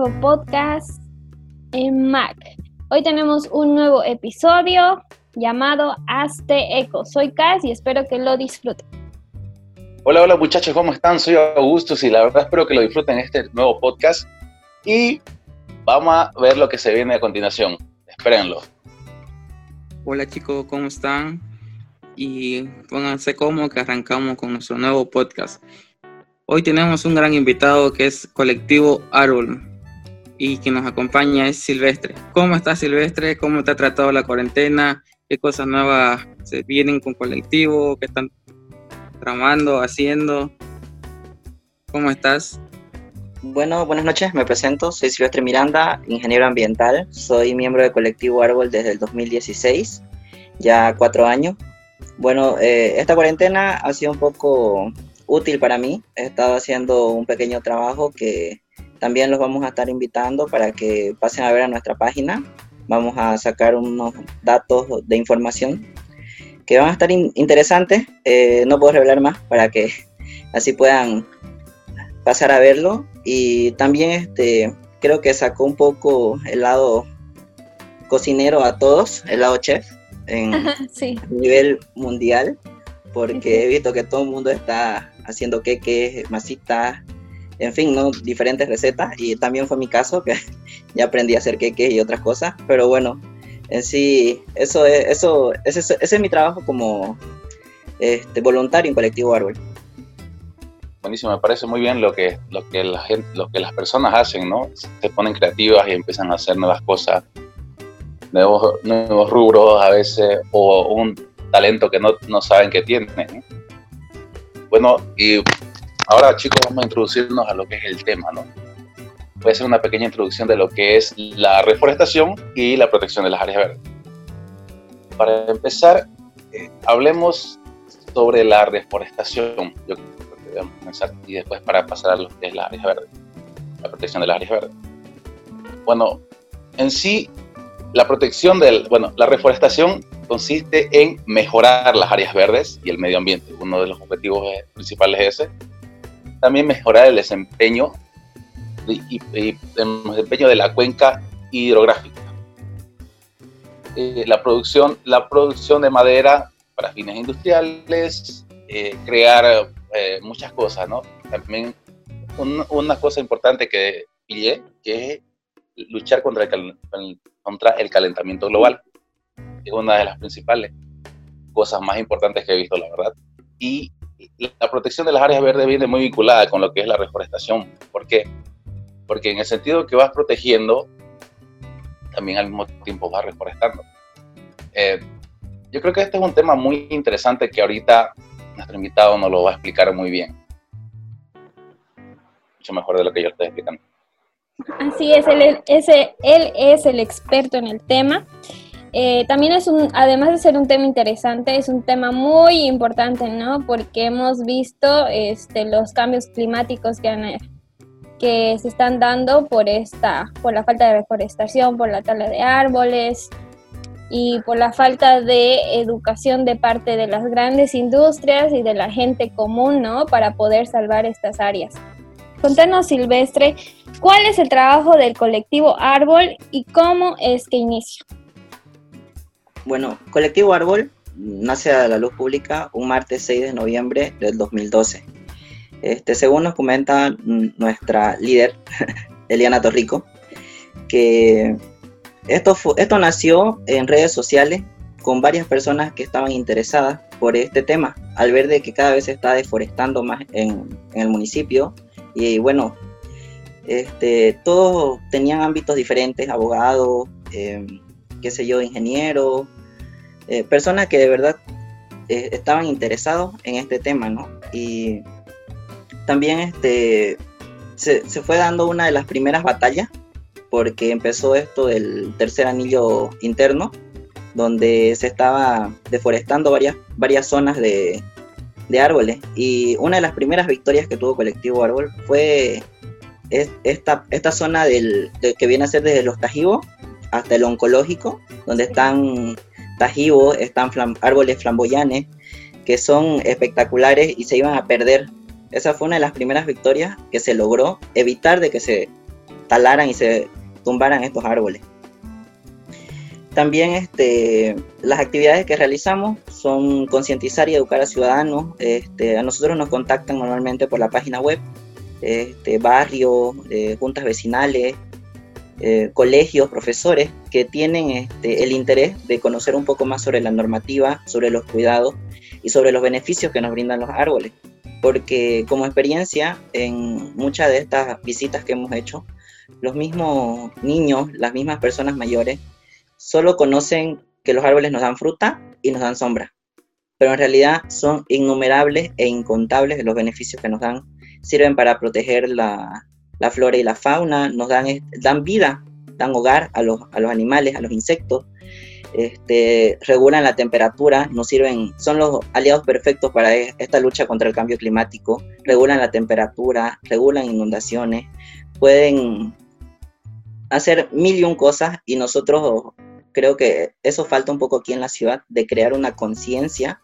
Nuevo podcast en Mac. Hoy tenemos un nuevo episodio llamado Hazte Eco. Soy Cas y espero que lo disfruten. Hola, hola muchachos, ¿cómo están? Soy Augusto y la verdad espero que lo disfruten este nuevo podcast y vamos a ver lo que se viene a continuación. Espérenlo. Hola chicos, ¿cómo están? Y pónganse cómodos que arrancamos con nuestro nuevo podcast. Hoy tenemos un gran invitado que es Colectivo Árbol y quien nos acompaña es Silvestre. ¿Cómo estás Silvestre? ¿Cómo te ha tratado la cuarentena? ¿Qué cosas nuevas se vienen con Colectivo? ¿Qué están tramando, haciendo? ¿Cómo estás? Bueno, buenas noches, me presento, soy Silvestre Miranda, ingeniero ambiental, soy miembro del colectivo Árbol desde el 2016, ya cuatro años. Bueno, eh, esta cuarentena ha sido un poco útil para mí, he estado haciendo un pequeño trabajo que también los vamos a estar invitando para que pasen a ver a nuestra página, vamos a sacar unos datos de información que van a estar in- interesantes, Eh, no puedo revelar más para que así puedan pasar a verlo. Y también este creo que sacó un poco el lado cocinero a todos, el lado chef en Sí, nivel mundial, porque he visto que todo el mundo está haciendo queques, masitas, en fin, ¿no? diferentes recetas y también fue mi caso que ya aprendí a hacer queques y otras cosas, pero bueno, en sí eso es eso ese, es- mi trabajo como este, voluntario en colectivo Árbol. Buenísimo, me parece muy bien lo que, lo que, la gente, lo que las personas hacen, ¿no? Se ponen creativas y empiezan a hacer nuevas cosas, nuevos, nuevos rubros a veces, o un talento que no, no saben que tienen. ¿no? Bueno, y ahora chicos vamos a introducirnos a lo que es el tema, ¿no? Voy a hacer una pequeña introducción de lo que es la reforestación y la protección de las áreas verdes. Para empezar, eh, hablemos sobre la reforestación. Yo creo que debemos comenzar y después para pasar a lo que es las áreas verdes, la protección de las áreas verdes. Bueno, en sí, la protección del, bueno, la reforestación consiste en mejorar las áreas verdes y el medio ambiente. Uno de los objetivos principales es ese. También mejorar el desempeño y, el desempeño de la cuenca hidrográfica. Eh, la, producción, la producción de madera para fines industriales, eh, crear eh, muchas cosas, ¿no? También un- una cosa importante que pillé, que es luchar contra el- contra el calentamiento global. Es una de las principales cosas más importantes que he visto, la verdad. Y la protección de las áreas verdes viene muy vinculada con lo que es la reforestación. ¿Por qué? Porque en el sentido que vas protegiendo, también al mismo tiempo vas reforestando. Eh, yo creo que este es un tema muy interesante que ahorita nuestro invitado nos lo va a explicar muy bien. Mucho mejor de lo que yo estoy explicando. así es, él, ese, él es el experto en el tema. Eh, también es un, además de ser un tema interesante, es un tema muy importante, ¿no? Porque hemos visto este, los cambios climáticos que, se están dando por esta, por la falta de reforestación, por la tala de árboles y por la falta de educación de parte de las grandes industrias y de la gente común, ¿no? Para poder salvar estas áreas. Contanos, Silvestre, ¿cuál es el trabajo del colectivo Árbol y cómo es que inicia? Bueno, Colectivo Árbol nace a la luz pública un martes 6 de noviembre del 2012. Este, según nos comenta nuestra líder, Eliana Torrico, que esto, esto nació en redes sociales con varias personas que estaban interesadas por este tema, al ver de que cada vez se está deforestando más en, el municipio. Y bueno, este, todos tenían ámbitos diferentes, abogados, em, qué sé yo, ingenieros, eh, personas que de verdad eh, estaban interesados en este tema, ¿no? Y también este, se, se, fue dando una de las primeras batallas, porque empezó esto del tercer anillo interno, donde se estaba deforestando varias, varias zonas de, de árboles. Y una de las primeras victorias que tuvo Colectivo Árbol fue esta, esta zona del, que viene a ser desde los tajivos hasta el oncológico, donde están tajivos, están árboles flamboyanes, que son espectaculares y se iban a perder. Esa fue una de las primeras victorias que se logró evitar de que se talaran y se tumbaran estos árboles. También este, las actividades que realizamos son concientizar y educar a ciudadanos. Este, a nosotros nos contactan normalmente por la página web, este, barrios, eh, juntas vecinales, eh, colegios, profesores que tienen este, el interés de conocer un poco más sobre la normativa, sobre los cuidados y sobre los beneficios que nos brindan los árboles. Porque como experiencia, en muchas de estas visitas que hemos hecho, los mismos niños, las mismas personas mayores, solo conocen que los árboles nos dan fruta y nos dan sombra, pero en realidad son innumerables e incontables los beneficios que nos dan. Sirven para proteger la, flora y la fauna, nos dan, dan vida, dan hogar a los, a los animales, a los insectos, este, regulan la temperatura, nos sirven, son los aliados perfectos para e, esta lucha contra el cambio climático, regulan la temperatura, regulan inundaciones, pueden hacer mil y un cosas y nosotros creo que eso falta un poco aquí en la ciudad, de crear una conciencia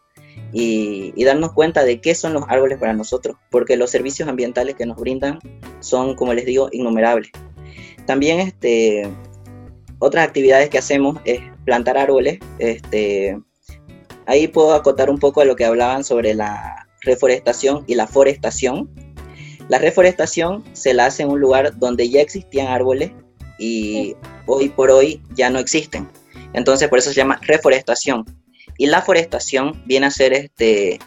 y, darnos cuenta de qué son los árboles para nosotros, porque los servicios ambientales que nos brindan son, como les digo, innumerables. También este, otras actividades que hacemos es plantar árboles. Este, ahí puedo acotar un poco a lo que hablaban sobre la reforestación y la forestación. La reforestación se la hace en un lugar donde ya existían árboles y hoy por hoy ya no existen. Entonces por eso se llama reforestación. Y la forestación viene a ser este,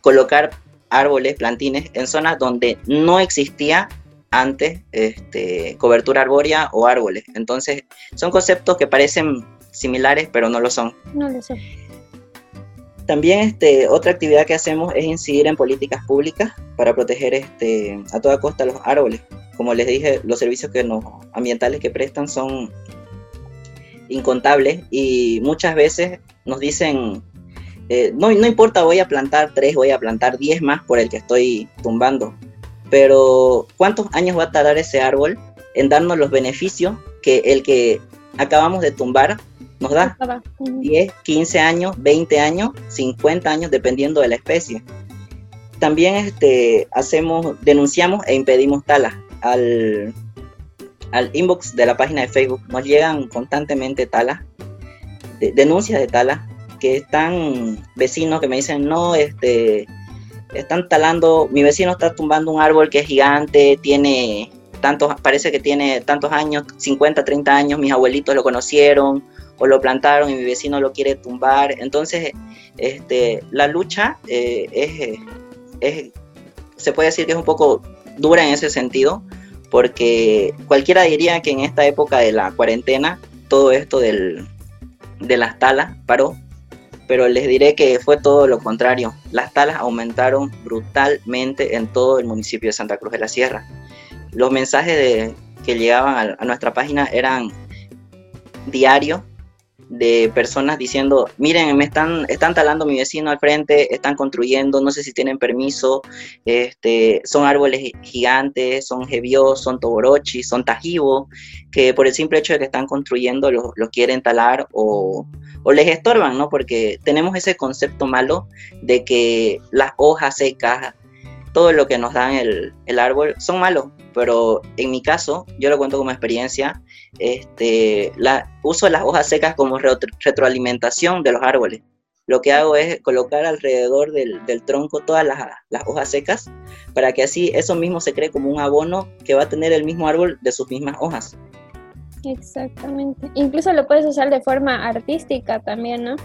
colocar árboles, plantines en zonas donde no existía antes este, cobertura arbórea o árboles. Entonces son conceptos que parecen similares pero no lo son. No lo son. También este, otra actividad que hacemos es incidir en políticas públicas para proteger este, a toda costa los árboles como les dije, los servicios que nos, ambientales que prestan son incontables y muchas veces nos dicen, eh, no, no importa, voy a plantar tres, voy a plantar diez más por el que estoy tumbando, pero ¿cuántos años va a tardar ese árbol en darnos los beneficios que el que acabamos de tumbar nos da? 10, 15 años, 20 años, 50 años, dependiendo de la especie. También este, hacemos, denunciamos e impedimos talas al, al inbox de la página de Facebook nos llegan constantemente talas, denuncias de talas, que están vecinos que me dicen, no, este, están talando, mi vecino está tumbando un árbol que es gigante, tiene tantos, parece que tiene tantos años, 50, 30 años, mis abuelitos lo conocieron o lo plantaron y mi vecino lo quiere tumbar. Entonces, este, la lucha eh, es, es, se puede decir que es un poco dura en ese sentido, porque cualquiera diría que en esta época de la cuarentena todo esto del, de las talas paró, pero les diré que fue todo lo contrario. Las talas aumentaron brutalmente en todo el municipio de Santa Cruz de la Sierra. Los mensajes que llegaban a nuestra página eran diarios de personas diciendo, miren, me están, están talando mi vecino al frente, están construyendo, no sé si tienen permiso, este, son árboles gigantes, son gebios, son toborochi, son tajivos, que por el simple hecho de que están construyendo los, quieren talar o, o, les estorban, ¿no? Porque tenemos ese concepto malo de que las hojas secas, todo lo que nos dan el, el árbol, son malos, pero en mi caso, yo lo cuento como experiencia, este, uso las hojas secas como retroalimentación de los árboles. Lo que hago es colocar alrededor del, tronco todas las, hojas secas para que así eso mismo se cree como un abono que va a tener el mismo árbol de sus mismas hojas. Exactamente. Incluso lo puedes usar de forma artística también, ¿no?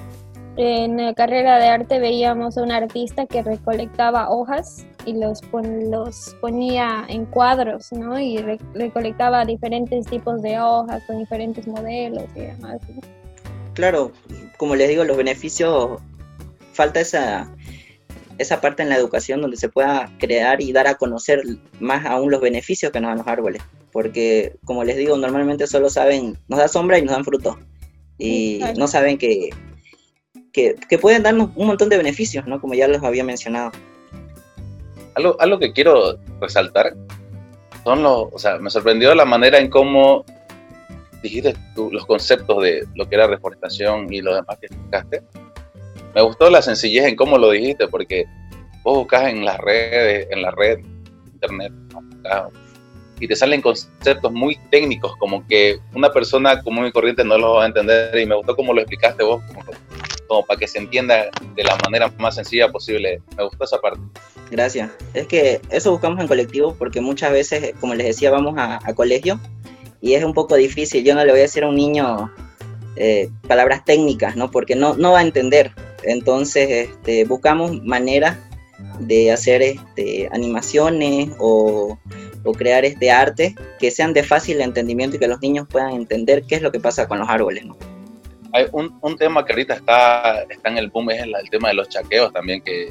En la carrera de arte veíamos a un artista que recolectaba hojas y los, los ponía en cuadros, ¿no? Y recolectaba diferentes tipos de hojas con diferentes modelos y demás. Claro, como les digo, los beneficios, falta esa, esa parte en la educación donde se pueda crear y dar a conocer más aún los beneficios que nos dan los árboles. Porque, como les digo, normalmente solo saben, nos da sombra y nos dan fruto. Y no saben que, que, pueden darnos un montón de beneficios, ¿no? Como ya les había mencionado. Algo, algo que quiero resaltar son los, o sea, me sorprendió la manera en cómo dijiste tú, los conceptos de lo que era reforestación y lo demás que explicaste me gustó la sencillez en cómo lo dijiste, porque vos buscas en las redes, en la red, internet, y te salen conceptos muy técnicos, como que una persona común y corriente no los va a entender, y me gustó cómo lo explicaste vos, como, para que se entienda de la manera más sencilla posible. Me gustó esa parte. Gracias. Es que eso buscamos en colectivo, porque muchas veces, como les decía, vamos a, colegio, y es un poco difícil. Yo no le voy a decir a un niño eh, palabras técnicas, ¿no? Porque no, no va a entender. Entonces, este, buscamos maneras de hacer este, animaciones o, crear este arte que sean de fácil entendimiento y que los niños puedan entender qué es lo que pasa con los árboles, ¿no? Hay un, un tema que ahorita está, está en el boom es el, tema de los chaqueos también, que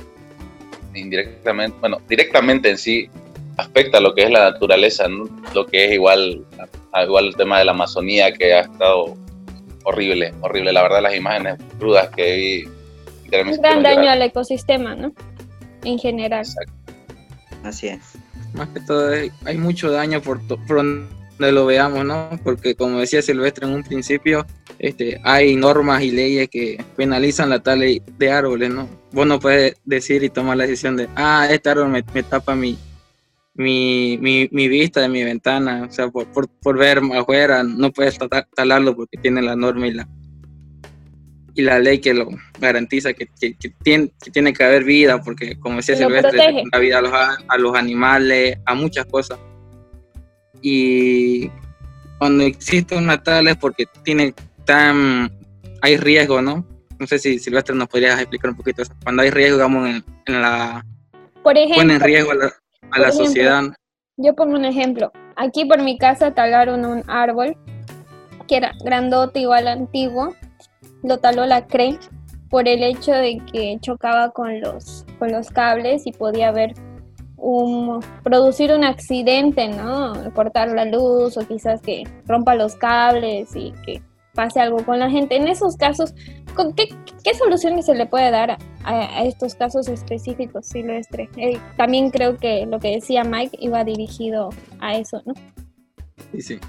indirectamente, bueno, directamente en sí afecta lo que es la naturaleza, lo que es igual, igual el tema de la Amazonía que ha estado horrible, horrible. La verdad, las imágenes crudas que vi. Un gran daño al ecosistema, ¿no? En general. Así es. Más que todo, hay mucho daño por, donde lo veamos, ¿no? Porque como decía Silvestre en un principio, este, hay normas y leyes que penalizan la tala de árboles, ¿no? Vos no puedes decir y tomar la decisión de, ah, este árbol me, me tapa mi, mi, mi, mi, vista de mi ventana, o sea, por, por, por ver afuera, no puedes talarlo porque tiene la norma y la, y la ley que lo garantiza, que, que, tiene, que tiene que haber vida, porque como decía Silvestre, la vida a los, a los animales, a muchas cosas. Y cuando existe una tal es porque tiene tan, hay riesgo, ¿no? No sé si Silvestre nos podrías explicar un poquito eso. Cuando hay riesgo, digamos, en, en la... Por ejemplo, en riesgo la, a la sociedad. Yo pongo un ejemplo. Aquí por mi casa talaron un árbol que era grandote igual antiguo. Lo taló la CRE por el hecho de que chocaba con los, con los cables y podía haber un, producir un accidente, ¿no? Cortar la luz o quizás que rompa los cables y que pase algo con la gente. En esos casos, ¿qué, qué soluciones se le puede dar a, estos casos específicos, Silvestre? Eh, también creo que lo que decía Mike iba dirigido a eso, ¿no? Sí, sí.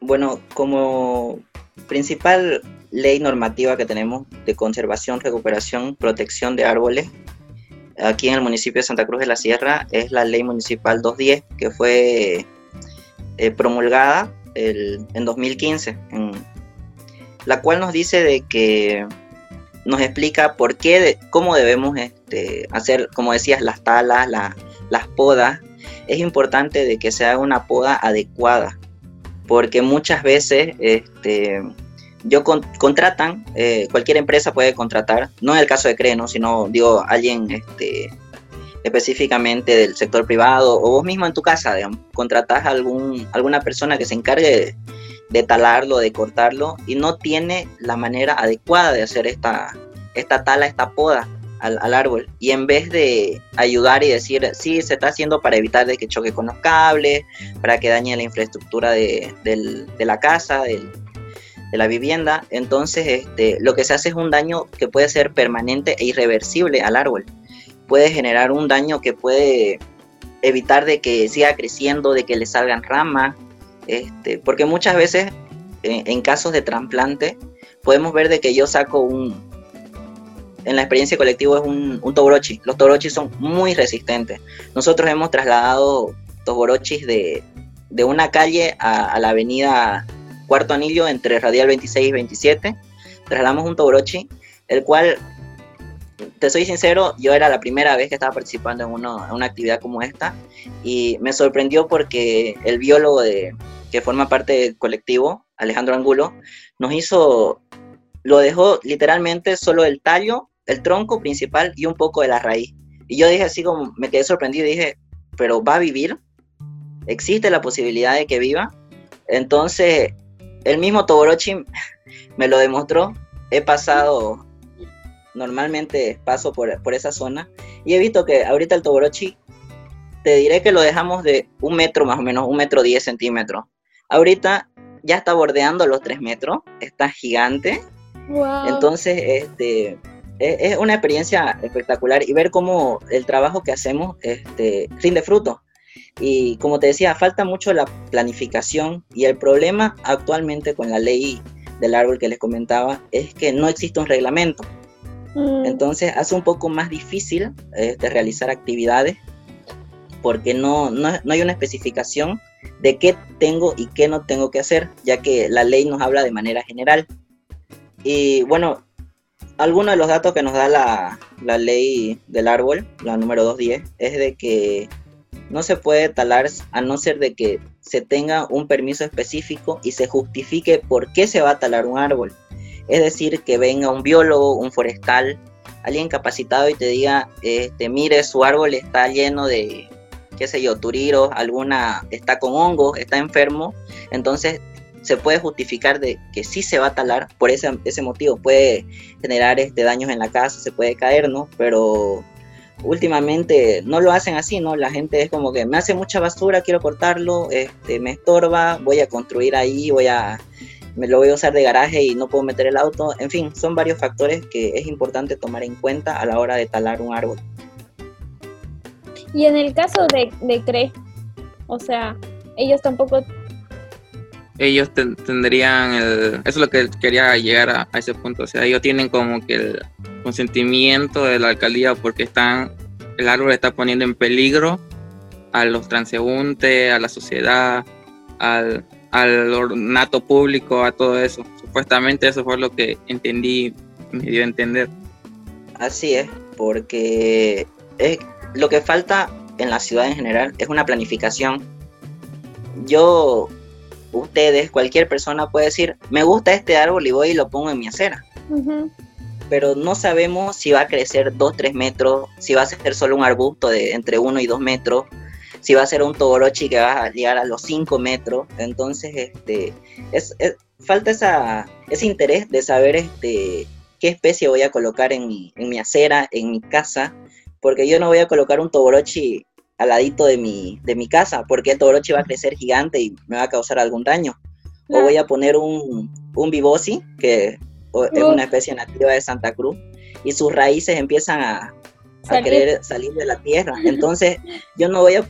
Bueno, como principal ley normativa que tenemos de conservación, recuperación, protección de árboles, aquí en el municipio de Santa Cruz de la Sierra es la ley municipal 210 que fue eh, promulgada en 2015, la cual nos dice de que nos explica por qué, cómo debemos este, hacer, como decías, las talas, las podas. Es importante de que se haga una poda adecuada, porque muchas veces este, yo contratan, eh, cualquier empresa puede contratar, no en el caso de Creno, sino digo alguien este, específicamente del sector privado o vos mismo en tu casa, digamos, contratás a algún, alguna persona que se encargue de, talarlo, de cortarlo y no tiene la manera adecuada de hacer esta, esta tala, esta poda al, árbol. Y en vez de ayudar y decir, sí, se está haciendo para evitar de que choque con los cables, para que dañe la infraestructura de, de la casa, de la vivienda, entonces este, lo que se hace es un daño que puede ser permanente e irreversible al árbol puede generar un daño que puede evitar de que siga creciendo, de que le salgan ramas, este, porque muchas veces en, casos de trasplante podemos ver de que yo saco un, en la experiencia colectiva es un, un toborochi. Los toborochis son muy resistentes. Nosotros hemos trasladado toborochis de, de una calle a, la avenida Cuarto Anillo entre Radial 26 y 27. Trasladamos un toborochi, el cual te soy sincero, yo era la primera vez que estaba participando en, una actividad como esta y me sorprendió porque el biólogo de, que forma parte del colectivo, Alejandro Angulo, nos hizo, lo dejó literalmente solo el tallo, el tronco principal y un poco de la raíz. Y yo dije así como, me quedé sorprendido y dije, pero va a vivir, existe la posibilidad de que viva. Entonces, el mismo Toborochi me lo demostró. He pasado, normalmente paso por, por esa zona y he visto que ahorita el Toborochi, te diré que lo dejamos de un metro más o menos, un metro diez centímetros. Ahorita ya está bordeando los tres metros, está gigante. Entonces, este, e, es, una experiencia espectacular y ver cómo el trabajo que hacemos este, rinde fruto. Y como te decía, falta mucho la planificación y el problema actualmente con la ley del árbol que les comentaba es que no existe un reglamento. Mm. Entonces hace un poco más difícil este, realizar actividades porque no, no, no, hay una especificación de qué tengo y qué no tengo que hacer, ya que la ley nos habla de manera general. Y bueno, algunos de los datos que nos da la, la ley del árbol, la número 210, es de que no se puede talar a no ser de que se tenga un permiso específico y se justifique por qué se va a talar un árbol. Es decir, que venga un biólogo, un forestal, alguien capacitado y te diga, este, mire, su árbol está lleno de, qué sé yo, turiros, alguna está con hongos, está enfermo, entonces se puede justificar de que sí se va a talar por ese, ese motivo, puede generar este, daños en la casa, se puede caer, ¿no? Pero últimamente no lo hacen así, ¿no? La gente es como que me hace mucha basura, quiero cortarlo, este, me estorba, voy a construir ahí, voy a, me lo voy a usar de garaje y no puedo meter el auto. En fin, son varios factores que es importante tomar en cuenta a la hora de talar un árbol. Y en el caso de, de CRE, o sea, ellos tampoco... Ellos tendrían el... Eso es lo que quería llegar a, ese punto. O sea, ellos tienen como que el consentimiento de la alcaldía porque están, el árbol está poniendo en peligro a los transeúntes, a la sociedad, al, al ornato público, a todo eso. Supuestamente eso fue lo que entendí, me dio a entender. Así es, porque es, lo que falta en la ciudad en general es una planificación. Yo, ustedes, cualquier persona puede decir, me gusta este árbol y voy y lo pongo en mi acera pero no sabemos si va a crecer 2, 3 metros, si va a ser solo un arbusto de entre 1 y 2 metros, si va a ser un toborochi que va a llegar a los 5 metros. Entonces, este, es, falta esa, ese interés de saber este, qué especie voy a colocar en mi, en mi acera, en mi casa, porque yo no voy a colocar un toborochi al ladito de mi, de mi casa, porque el toborochi va a crecer gigante y me va a causar algún daño. O voy a poner un, un bibosi, que es una especie nativa de Santa Cruz, y sus raíces empiezan a, querer salir de la tierra. Entonces, yo no voy a,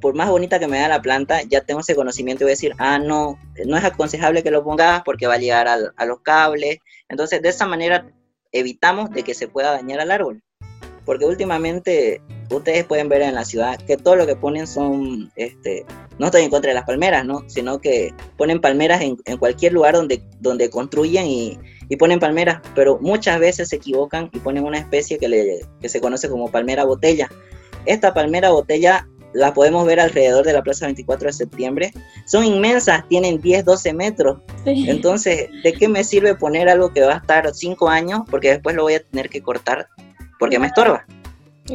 por más bonita que me da la planta, ya tengo ese conocimiento y voy a decir, ah, no, no es aconsejable que lo pongas porque va a llegar a los cables. Entonces, de esa manera evitamos de que se pueda dañar al árbol. Porque últimamente ustedes pueden ver en la ciudad que todo lo que ponen son, este, no estoy en contra de las palmeras, ¿no? Sino que ponen palmeras en, cualquier lugar donde, donde construyen y, ponen palmeras, pero muchas veces se equivocan y ponen una especie que, le, que se conoce como palmera botella. Esta palmera botella la podemos ver alrededor de la Plaza 24 de septiembre. Son inmensas, tienen 10, 12 metros. Entonces, ¿de qué me sirve poner algo que va a estar 5 años? Porque después lo voy a tener que cortar porque me estorba.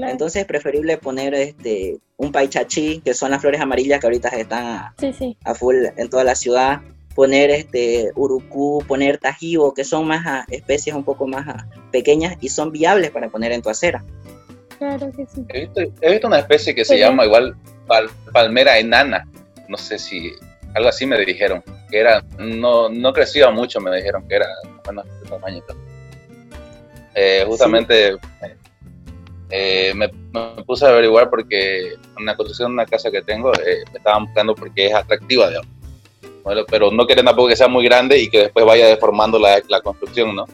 Entonces es preferible poner este un paichachi, que son las flores amarillas que ahorita están a, a full en toda la ciudad, poner este urucú, poner tajibo, que son más ah, especies un poco más ah, pequeñas y son viables para poner en tu acera. Claro que sí. He visto, una especie que se llama igual palmera enana, no sé si algo así me dijeron, que era, no, no crecía mucho, me dijeron que era, bueno, de tamaño. Eh, justamente eh, me, puse a averiguar porque en la construcción de una casa que tengo eh, me estaban buscando porque es atractiva, digamos. pero no quieren tampoco que sea muy grande y que después vaya deformando la, la construcción, ¿no?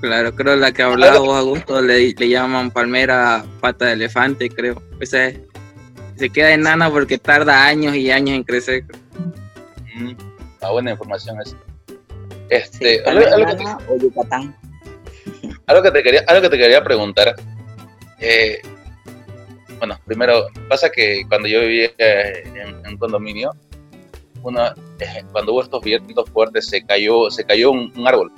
Claro, creo la que hablaba vos, Augusto, le, le llaman palmera pata de elefante, creo. Esa se queda enana porque tarda años y años en crecer. Mm, una buena información es. Este, o Yucatán. Algo que te quería, algo que te quería preguntar. Eh, bueno, primero, pasa que cuando yo vivía en, un condominio, eh, cuando hubo estos vientos fuertes, se cayó, se cayó un, árbol.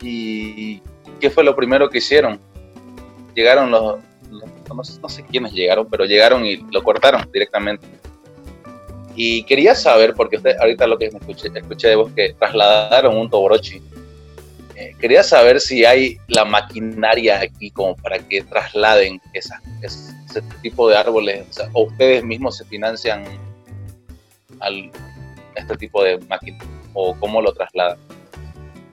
¿Y qué fue lo primero que hicieron? Llegaron los, no, sé quiénes llegaron, pero llegaron y lo cortaron directamente. Y quería saber, porque usted ahorita lo que escuché, escuché de vos que trasladaron un Toborochi. Eh, quería saber si hay la maquinaria aquí como para que trasladen ese, tipo de árboles, o, ustedes mismos se financian al, este tipo de máquina, o cómo lo trasladan.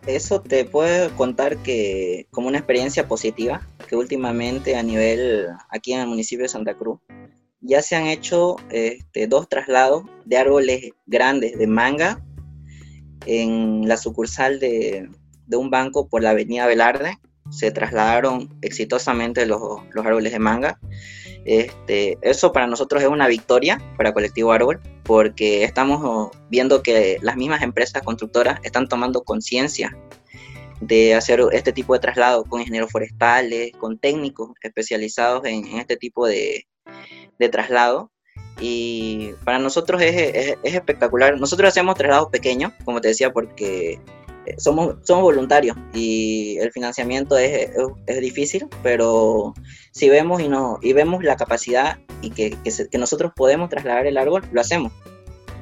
Eso te puedo contar que como una experiencia positiva, que últimamente a nivel aquí en el municipio de Santa Cruz, ya se han hecho este, dos traslados de árboles grandes de manga en la sucursal de, un banco por la avenida Velarde. Se trasladaron exitosamente los, árboles de manga. Este, eso para nosotros es una victoria para Colectivo Árbol, porque estamos viendo que las mismas empresas constructoras están tomando conciencia de hacer este tipo de traslado con ingenieros forestales, con técnicos especializados en este tipo de, de traslado. Y para nosotros es, es, espectacular. Nosotros hacemos traslados pequeños, como te decía, porque somos, somos voluntarios y el financiamiento es, es, difícil, pero si vemos y, no, y vemos la capacidad y que, que, nosotros podemos trasladar el árbol, lo hacemos.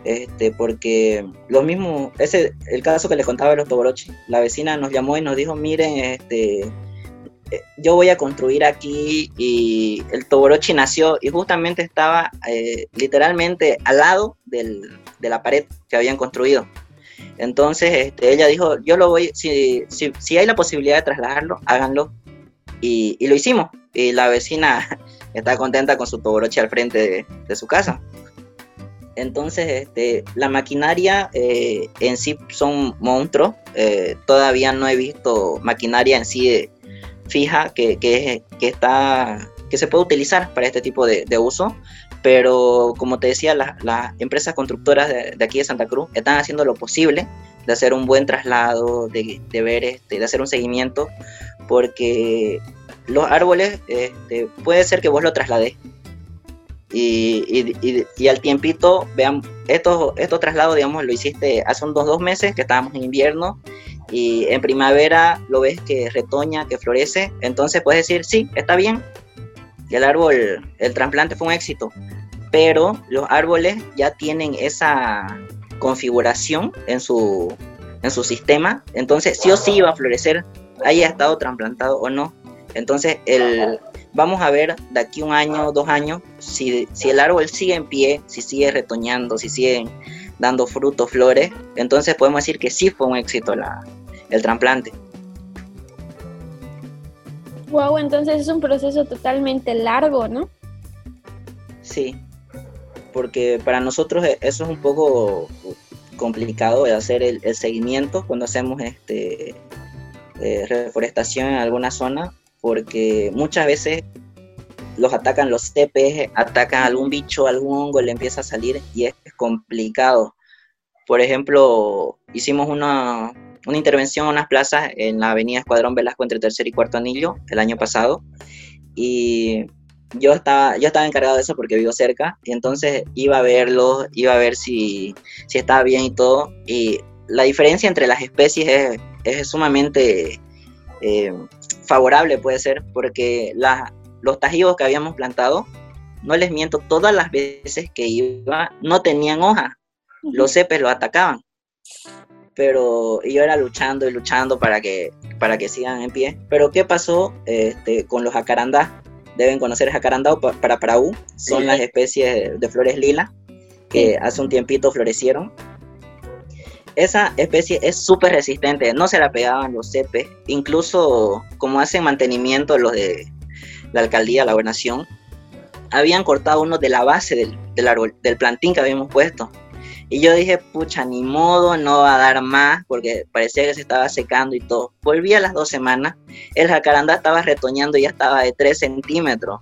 Este, porque lo mismo, ese el caso que les contaba de los Toborochi, la vecina nos llamó y nos dijo, miren, este, yo voy a construir aquí y el Toborochi nació y justamente estaba eh, literalmente al lado de la pared que habían construido. Entonces este, ella dijo, yo lo voy, si, si, hay la posibilidad de trasladarlo, háganlo. Y, lo hicimos. Y la vecina está contenta con su Toborochi al frente de, su casa. Entonces, este, la maquinaria eh, en sí son monstruos. Eh, todavía no he visto maquinaria en sí de, fija que, que, está, que se puede utilizar para este tipo de, uso, pero como te decía, las empresas constructoras de, aquí de Santa Cruz están haciendo lo posible de hacer un buen traslado, de, de ver, este, de hacer un seguimiento, porque los árboles este, puede ser que vos lo traslades. Y, y, y, al tiempito, vean, estos, estos traslados, digamos, lo hiciste hace unos dos meses que estábamos en invierno y en primavera lo ves que retoña, que florece, entonces puedes decir, sí, está bien, el árbol, el trasplante fue un éxito, pero los árboles ya tienen esa configuración en su, en su sistema, entonces sí o sí va a florecer, haya estado trasplantado o no. Entonces, el, vamos a ver de aquí un año, dos años, si, si el árbol sigue en pie, si sigue retoñando, si sigue dando frutos, flores, entonces podemos decir que sí fue un éxito la, el trasplante. Wow, entonces es un proceso totalmente largo, ¿no? Sí, porque para nosotros e-, eso es un poco complicado de hacer el, seguimiento cuando hacemos este eh, reforestación en alguna zona, porque muchas veces los atacan los CPs, atacan algún bicho, algún hongo, le empieza a salir y es complicado. Por ejemplo, hicimos una, una intervención en unas plazas en la avenida Escuadrón Velasco entre tercer y cuarto anillo el año pasado. Y yo estaba, yo estaba encargado de eso porque vivo cerca. Y entonces iba a verlo, iba a ver si, si estaba bien y todo. Y la diferencia entre las especies es, es sumamente eh, favorable, puede ser, porque los tajivos que habíamos plantado, no les miento, todas las veces que iba no tenían hojas. Los cepes lo atacaban pero yo era luchando y luchando para que, para que sigan en pie. Pero ¿qué pasó este, con los jacarandás? Deben conocer jacarandá para Paraú, son las especies de flores lila que hace un tiempito florecieron. Esa especie es súper resistente, no se la pegaban los cepes, incluso como hacen mantenimiento los de la alcaldía, la gobernación, habían cortado uno de la base del, del árbol, del plantín que habíamos puesto y yo dije, pucha, ni modo, no va a dar más, porque parecía que se estaba secando y todo. Volví a las dos semanas, el jacarandá estaba retoñando y ya estaba de 3 centímetros.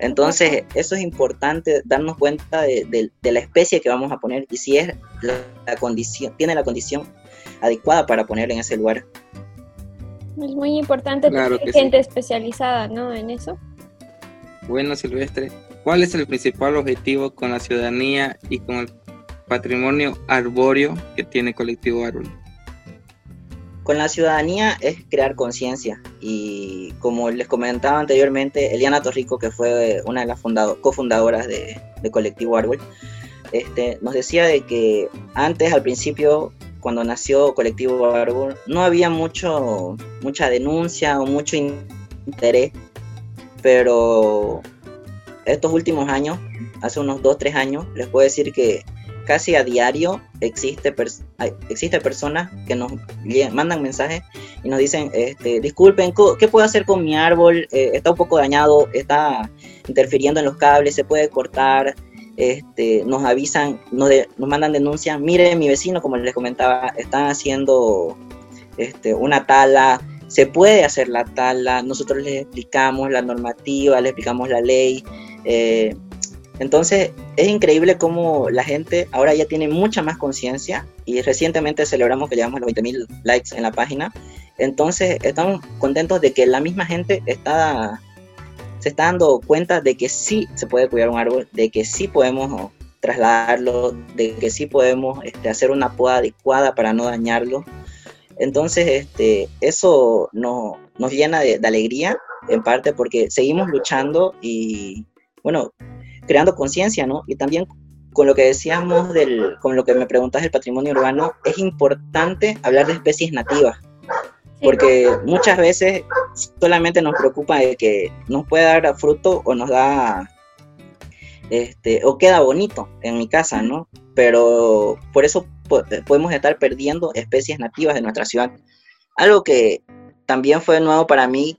Entonces, eso es importante, darnos cuenta de, la especie que vamos a poner y si es la, condición, tiene la condición adecuada para poner en ese lugar. Es muy importante tener gente especializada, ¿no? En eso. Bueno, Silvestre, ¿cuál es el principal objetivo con la ciudadanía y con el patrimonio arbóreo que tiene Colectivo Árbol? Con la ciudadanía es crear conciencia y como les comentaba anteriormente, Eliana Torrico, que fue una de las cofundadoras de, Colectivo Árbol, este, nos decía de que antes, al principio, cuando nació Colectivo Árbol, no había mucho, mucha denuncia o mucho interés, pero estos últimos años, hace unos 2, 3 años, les puedo decir que casi a diario existe, existe personas que nos mandan mensajes y nos dicen, este, disculpen, ¿qué puedo hacer con mi árbol? Eh, está un poco dañado, está interfiriendo en los cables, se puede cortar. Este, nos avisan, nos, nos mandan denuncias. Mire, mi vecino, como les comentaba, están haciendo este, una tala, se puede hacer la tala, nosotros les explicamos la normativa, les explicamos la ley. Eh, entonces, es increíble cómo la gente ahora ya tiene mucha más conciencia y recientemente celebramos que llevamos los 20.000 likes en la página. Entonces, estamos contentos de que la misma gente está, se está dando cuenta de que sí se puede cuidar un árbol, de que sí podemos trasladarlo, de que sí podemos este, hacer una poda adecuada para no dañarlo. Entonces, este, eso no, nos llena de, de alegría, en parte porque seguimos luchando y, bueno, creando conciencia, ¿no? Y también con lo que decíamos del, con lo que me preguntas del patrimonio urbano, es importante hablar de especies nativas, porque muchas veces solamente nos preocupa de que nos puede dar fruto o nos da, este, o queda bonito en mi casa, ¿no? Pero por eso podemos estar perdiendo especies nativas de nuestra ciudad. Algo que también fue nuevo para mí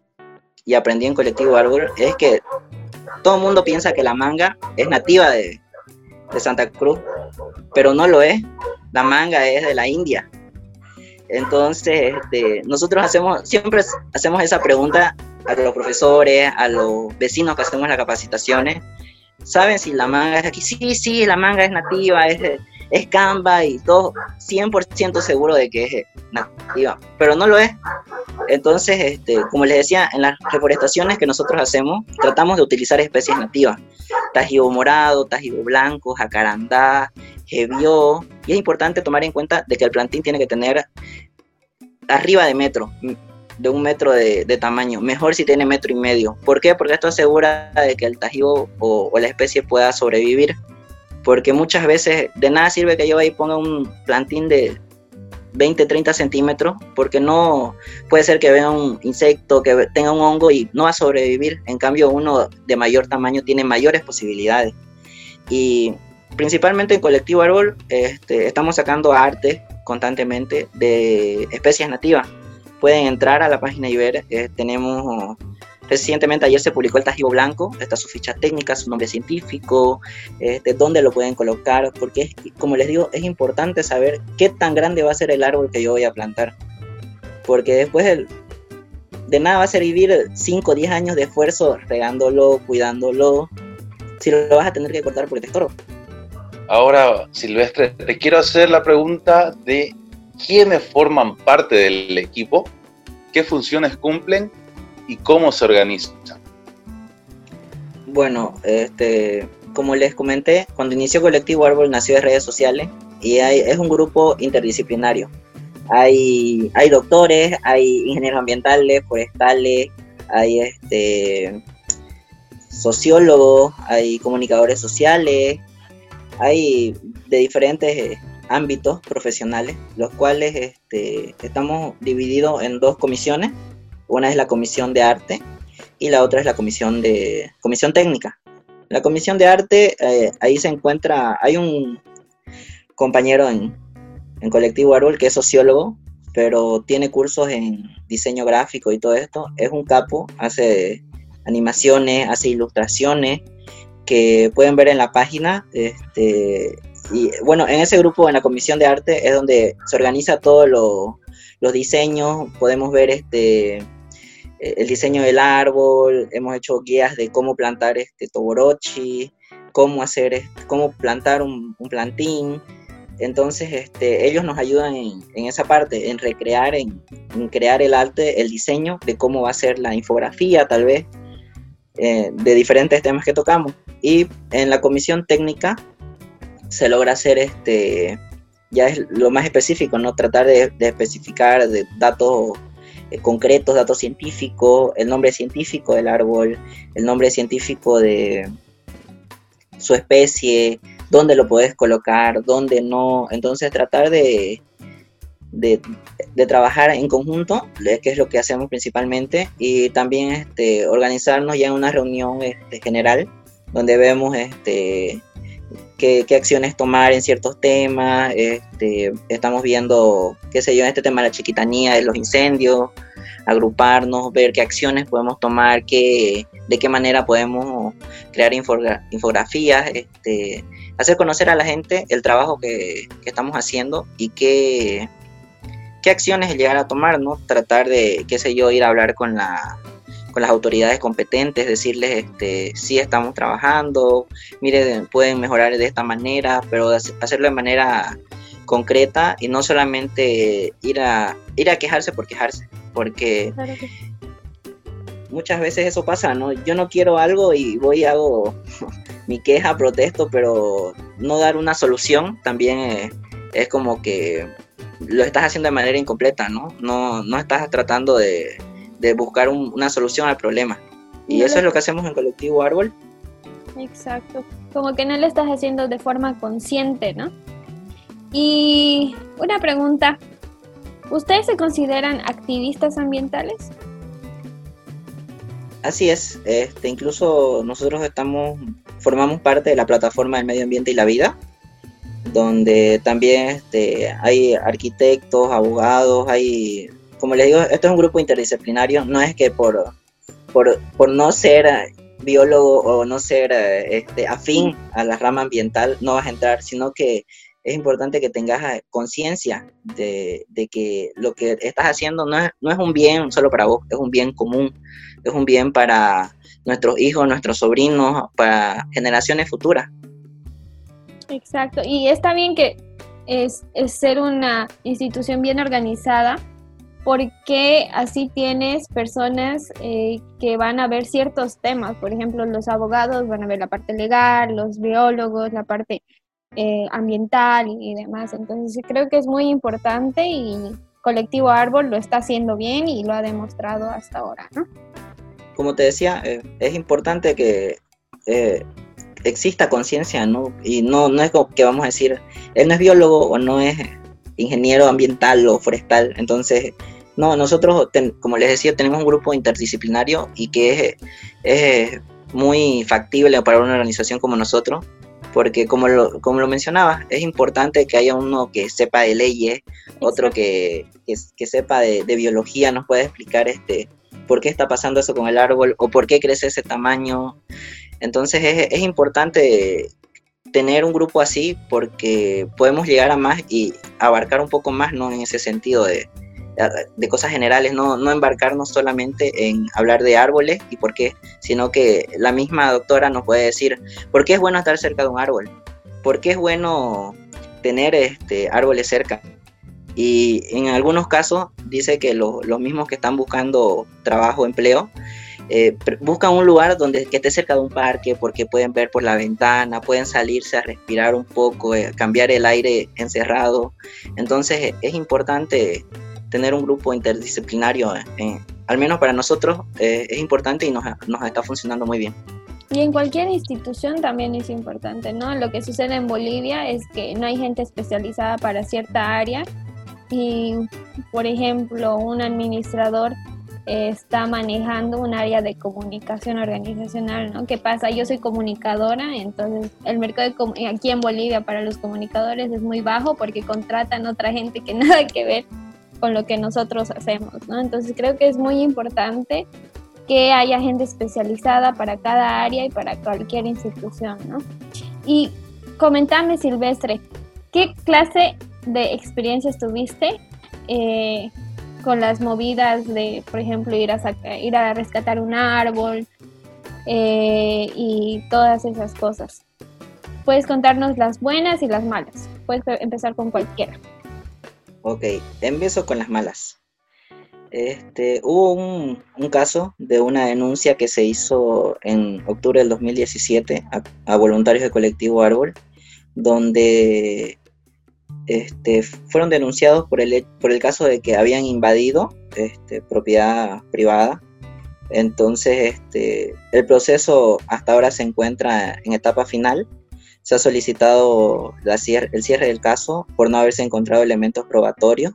y aprendí en Colectivo Árbol es que todo el mundo piensa que la manga es nativa de, Santa Cruz, pero no lo es. La manga es de la India. Entonces, este, nosotros hacemos, siempre hacemos esa pregunta a los profesores, a los vecinos que hacemos las capacitaciones. ¿Saben si la manga es aquí? Sí, sí, la manga es nativa, es, es Canva y todo, 100% seguro de que es nativa, pero no lo es. Entonces, este, como les decía, en las reforestaciones que nosotros hacemos, tratamos de utilizar especies nativas. Tajibo morado, tajibo blanco, jacarandá, jebió. Y es importante tomar en cuenta de que el plantín tiene que tener arriba de metro, de un metro de, tamaño. Mejor si tiene metro y medio. ¿Por qué? Porque esto asegura de que el tajibo o la especie pueda sobrevivir porque muchas veces de nada sirve que yo ahí ponga un plantín de 20, 30 centímetros, porque no puede ser que vea un insecto, que tenga un hongo y no va a sobrevivir. En cambio, uno de mayor tamaño tiene mayores posibilidades. Y principalmente en Colectivo Árbol este, estamos sacando arte constantemente de especies nativas. Pueden entrar a la página y ver, eh, tenemos Recientemente ayer se publicó el tajibo blanco, está su ficha técnica, su nombre científico, este, dónde lo pueden colocar, porque como les digo, es importante saber qué tan grande va a ser el árbol que yo voy a plantar. Porque después de nada va a servir 5 o 10 años de esfuerzo regándolo, cuidándolo, si lo vas a tener que cortar por el estorbo. Ahora, Silvestre, te quiero hacer la pregunta de quiénes forman parte del equipo, qué funciones cumplen y cómo se organiza? Bueno, este, como les comenté, cuando inició Colectivo Árbol nació de redes sociales y es un grupo interdisciplinario. Hay, hay doctores, hay ingenieros ambientales, forestales, hay este, sociólogos, hay comunicadores sociales, hay de diferentes ámbitos profesionales, los cuales este, estamos divididos en dos comisiones una es la comisión de arte y la otra es la comisión de comisión técnica. La comisión de arte, eh, ahí se encuentra, hay un compañero en, en Colectivo Árbol que es sociólogo, pero tiene cursos en diseño gráfico y todo esto. Es un capo, hace animaciones, hace ilustraciones que pueden ver en la página. Este, y bueno, en ese grupo, en la comisión de arte, es donde se organiza todos los diseños. Podemos ver este, el diseño del árbol, hemos hecho guías de cómo plantar este toborochi, cómo hacer, cómo plantar un, plantín. Entonces, este, ellos nos ayudan en, esa parte, en recrear, en, crear el arte, el diseño de cómo va a ser la infografía, tal vez, eh, de diferentes temas que tocamos. Y en la comisión técnica se logra hacer este, ya es lo más específico, ¿no? Tratar de, de especificar de datos eh, concretos, datos científicos, el nombre científico del árbol, el nombre científico de su especie, dónde lo puedes colocar, dónde no. Entonces tratar de, de, trabajar en conjunto, que es lo que hacemos principalmente, y también este, organizarnos ya en una reunión este, general donde vemos este, qué, acciones tomar en ciertos temas. Este, estamos viendo, qué sé yo, en este tema de la chiquitanía, de los incendios, agruparnos, ver qué acciones podemos tomar, qué, de qué manera podemos crear infografías, este, hacer conocer a la gente el trabajo que, estamos haciendo y qué, qué acciones llegar a tomar, ¿no? Tratar de, qué sé yo, ir a hablar con la con las autoridades competentes, decirles este, sí estamos trabajando, mire, pueden mejorar de esta manera, pero hacerlo de manera concreta y no solamente ir a, ir a quejarse por quejarse, porque muchas veces eso pasa, ¿no? Yo no quiero algo y voy y hago mi queja, protesto, pero no dar una solución también es, es como que lo estás haciendo de manera incompleta, ¿no? No, no estás tratando de, de buscar una solución al problema. Y eso es lo que hacemos en Colectivo Árbol. Exacto. Como que no lo estás haciendo de forma consciente, ¿no? Y una pregunta. ¿Ustedes se consideran activistas ambientales? Así es. Este, incluso nosotros estamos, formamos parte de la plataforma del medio ambiente y la vida, donde también este, hay arquitectos, abogados, hay como les digo, esto es un grupo interdisciplinario, no es que por, por, por no ser biólogo o no ser este, afín a la rama ambiental no vas a entrar, sino que es importante que tengas conciencia de, de, que lo que estás haciendo no es, no es un bien solo para vos, es un bien común, es un bien para nuestros hijos, nuestros sobrinos, para generaciones futuras. Exacto, y está bien que es, es ser una institución bien organizada, porque así tienes personas eh, que van a ver ciertos temas, por ejemplo, los abogados van a ver la parte legal, los biólogos, la parte eh, ambiental y demás. Entonces creo que es muy importante y Colectivo Árbol lo está haciendo bien y lo ha demostrado hasta ahora. Como te decía, eh, es importante que exista conciencia, ¿no? Y no, no es como que vamos a decir, él no es biólogo o no es ingeniero ambiental o forestal, entonces no, nosotros, como les decía, tenemos un grupo interdisciplinario y que es, muy factible para una organización como nosotros, porque como lo, como lo mencionaba, es importante que haya uno que sepa de leyes, otro que, que, sepa de, biología, nos puede explicar este, por qué está pasando eso con el árbol o por qué crece ese tamaño. Entonces es, es importante tener un grupo así porque podemos llegar a más y abarcar un poco más ¿no? en ese sentido de, de cosas generales, no, no embarcarnos solamente en hablar de árboles y por qué, sino que la misma doctora nos puede decir por qué es bueno estar cerca de un árbol, por qué es bueno tener este, árboles cerca. Y en algunos casos dice que los mismos que están buscando trabajo, empleo, eh, buscan un lugar donde que esté cerca de un parque porque pueden ver por la ventana, pueden salirse a respirar un poco, eh, cambiar el aire encerrado. Entonces es importante tener un grupo interdisciplinario, eh, al menos para nosotros, eh, es importante y nos, nos, está funcionando muy bien. Y en cualquier institución también es importante, ¿no? Lo que sucede en Bolivia es que no hay gente especializada para cierta área y, por ejemplo, un administrador está manejando un área de comunicación organizacional, ¿no? ¿Qué pasa? Yo soy comunicadora, entonces el mercado de aquí en Bolivia para los comunicadores es muy bajo porque contratan otra gente que nada que ver con lo que nosotros hacemos, ¿no? Entonces creo que es muy importante que haya gente especializada para cada área y para cualquier institución, ¿no? Y comentame, Silvestre, ¿qué clase de experiencias tuviste eh, con las movidas de, por ejemplo, ir a, ir a rescatar un árbol eh, y todas esas cosas? Puedes contarnos las buenas y las malas. Puedes empezar con cualquiera. Ok, empiezo con las malas. Este, hubo un, caso de una denuncia que se hizo en octubre del 2017 a, voluntarios del colectivo Árbol, donde este, fueron denunciados por el, por el caso de que habían invadido este, propiedad privada. Entonces, este, el proceso hasta ahora se encuentra en etapa final se ha solicitado el cierre del caso por no haberse encontrado elementos probatorios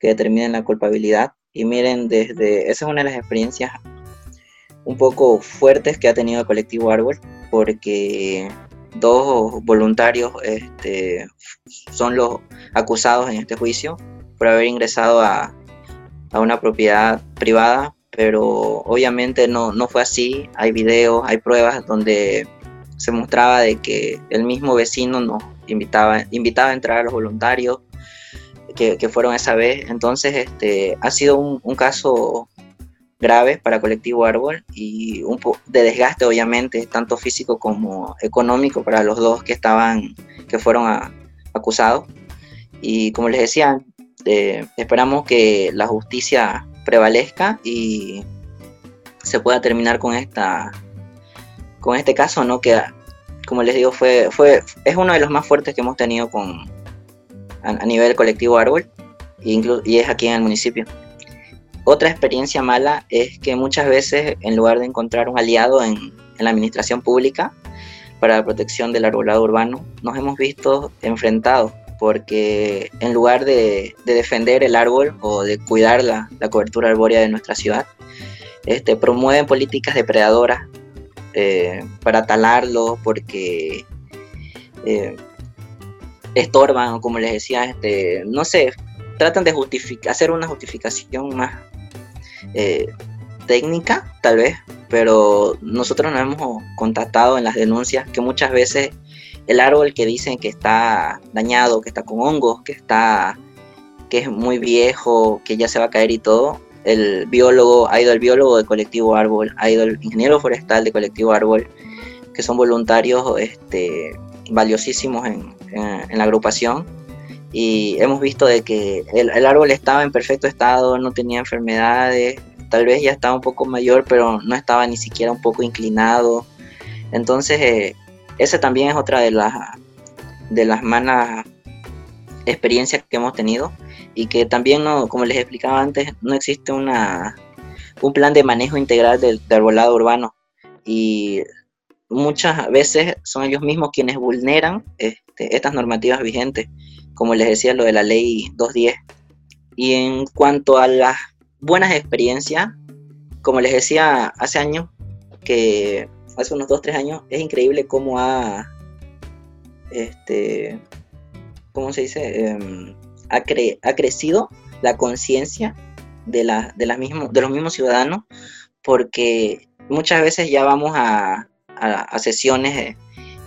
que determinen la culpabilidad. Y miren, desde esa es una de las experiencias un poco fuertes que ha tenido el colectivo Árbol, porque dos voluntarios este, son los acusados en este juicio por haber ingresado a, a una propiedad privada, pero obviamente no, no fue así. Hay videos, hay pruebas donde se mostraba de que el mismo vecino nos invitaba, invitaba a entrar a los voluntarios que, que fueron esa vez. Entonces, este, ha sido un, caso grave para Colectivo Árbol y un poco de desgaste, obviamente, tanto físico como económico para los dos que estaban, que fueron acusados. Y como les decía, eh, esperamos que la justicia prevalezca y se pueda terminar con esta con este caso, ¿no? Que como les digo, fue, fue, es uno de los más fuertes que hemos tenido con, a, nivel colectivo árbol, y es aquí en el municipio. Otra experiencia mala es que muchas veces, en lugar de encontrar un aliado en, en la administración pública para la protección del arbolado urbano, nos hemos visto enfrentados porque en lugar de, de, defender el árbol o de cuidar la, la, cobertura arbórea de nuestra ciudad, este, promueven políticas depredadoras eh, para talarlo porque eh, estorban, como les decía, este, no sé, tratan de hacer una justificación más eh, técnica, tal vez, pero nosotros nos hemos contactado en las denuncias que muchas veces el árbol que dicen que está dañado, que está con hongos, que está que es muy viejo, que ya se va a caer y todo, el biólogo, ha ido el biólogo del colectivo Árbol, ha ido el ingeniero forestal del colectivo Árbol, que son voluntarios este, valiosísimos en, en, la agrupación. Y hemos visto de que el, el, árbol estaba en perfecto estado, no tenía enfermedades, tal vez ya estaba un poco mayor, pero no estaba ni siquiera un poco inclinado. Entonces, eh, esa también es otra de las, de las malas experiencias que hemos tenido y que también, no, como les explicaba antes, no existe una, un plan de manejo integral del, arbolado urbano y muchas veces son ellos mismos quienes vulneran este, estas normativas vigentes, como les decía lo de la ley 210. Y en cuanto a las buenas experiencias, como les decía hace años, que hace unos 2, 3 años, es increíble cómo ha, este, ¿cómo se dice? Eh, ha, cre ha, crecido la conciencia de, de, las de los mismos ciudadanos, porque muchas veces ya vamos a, a, a sesiones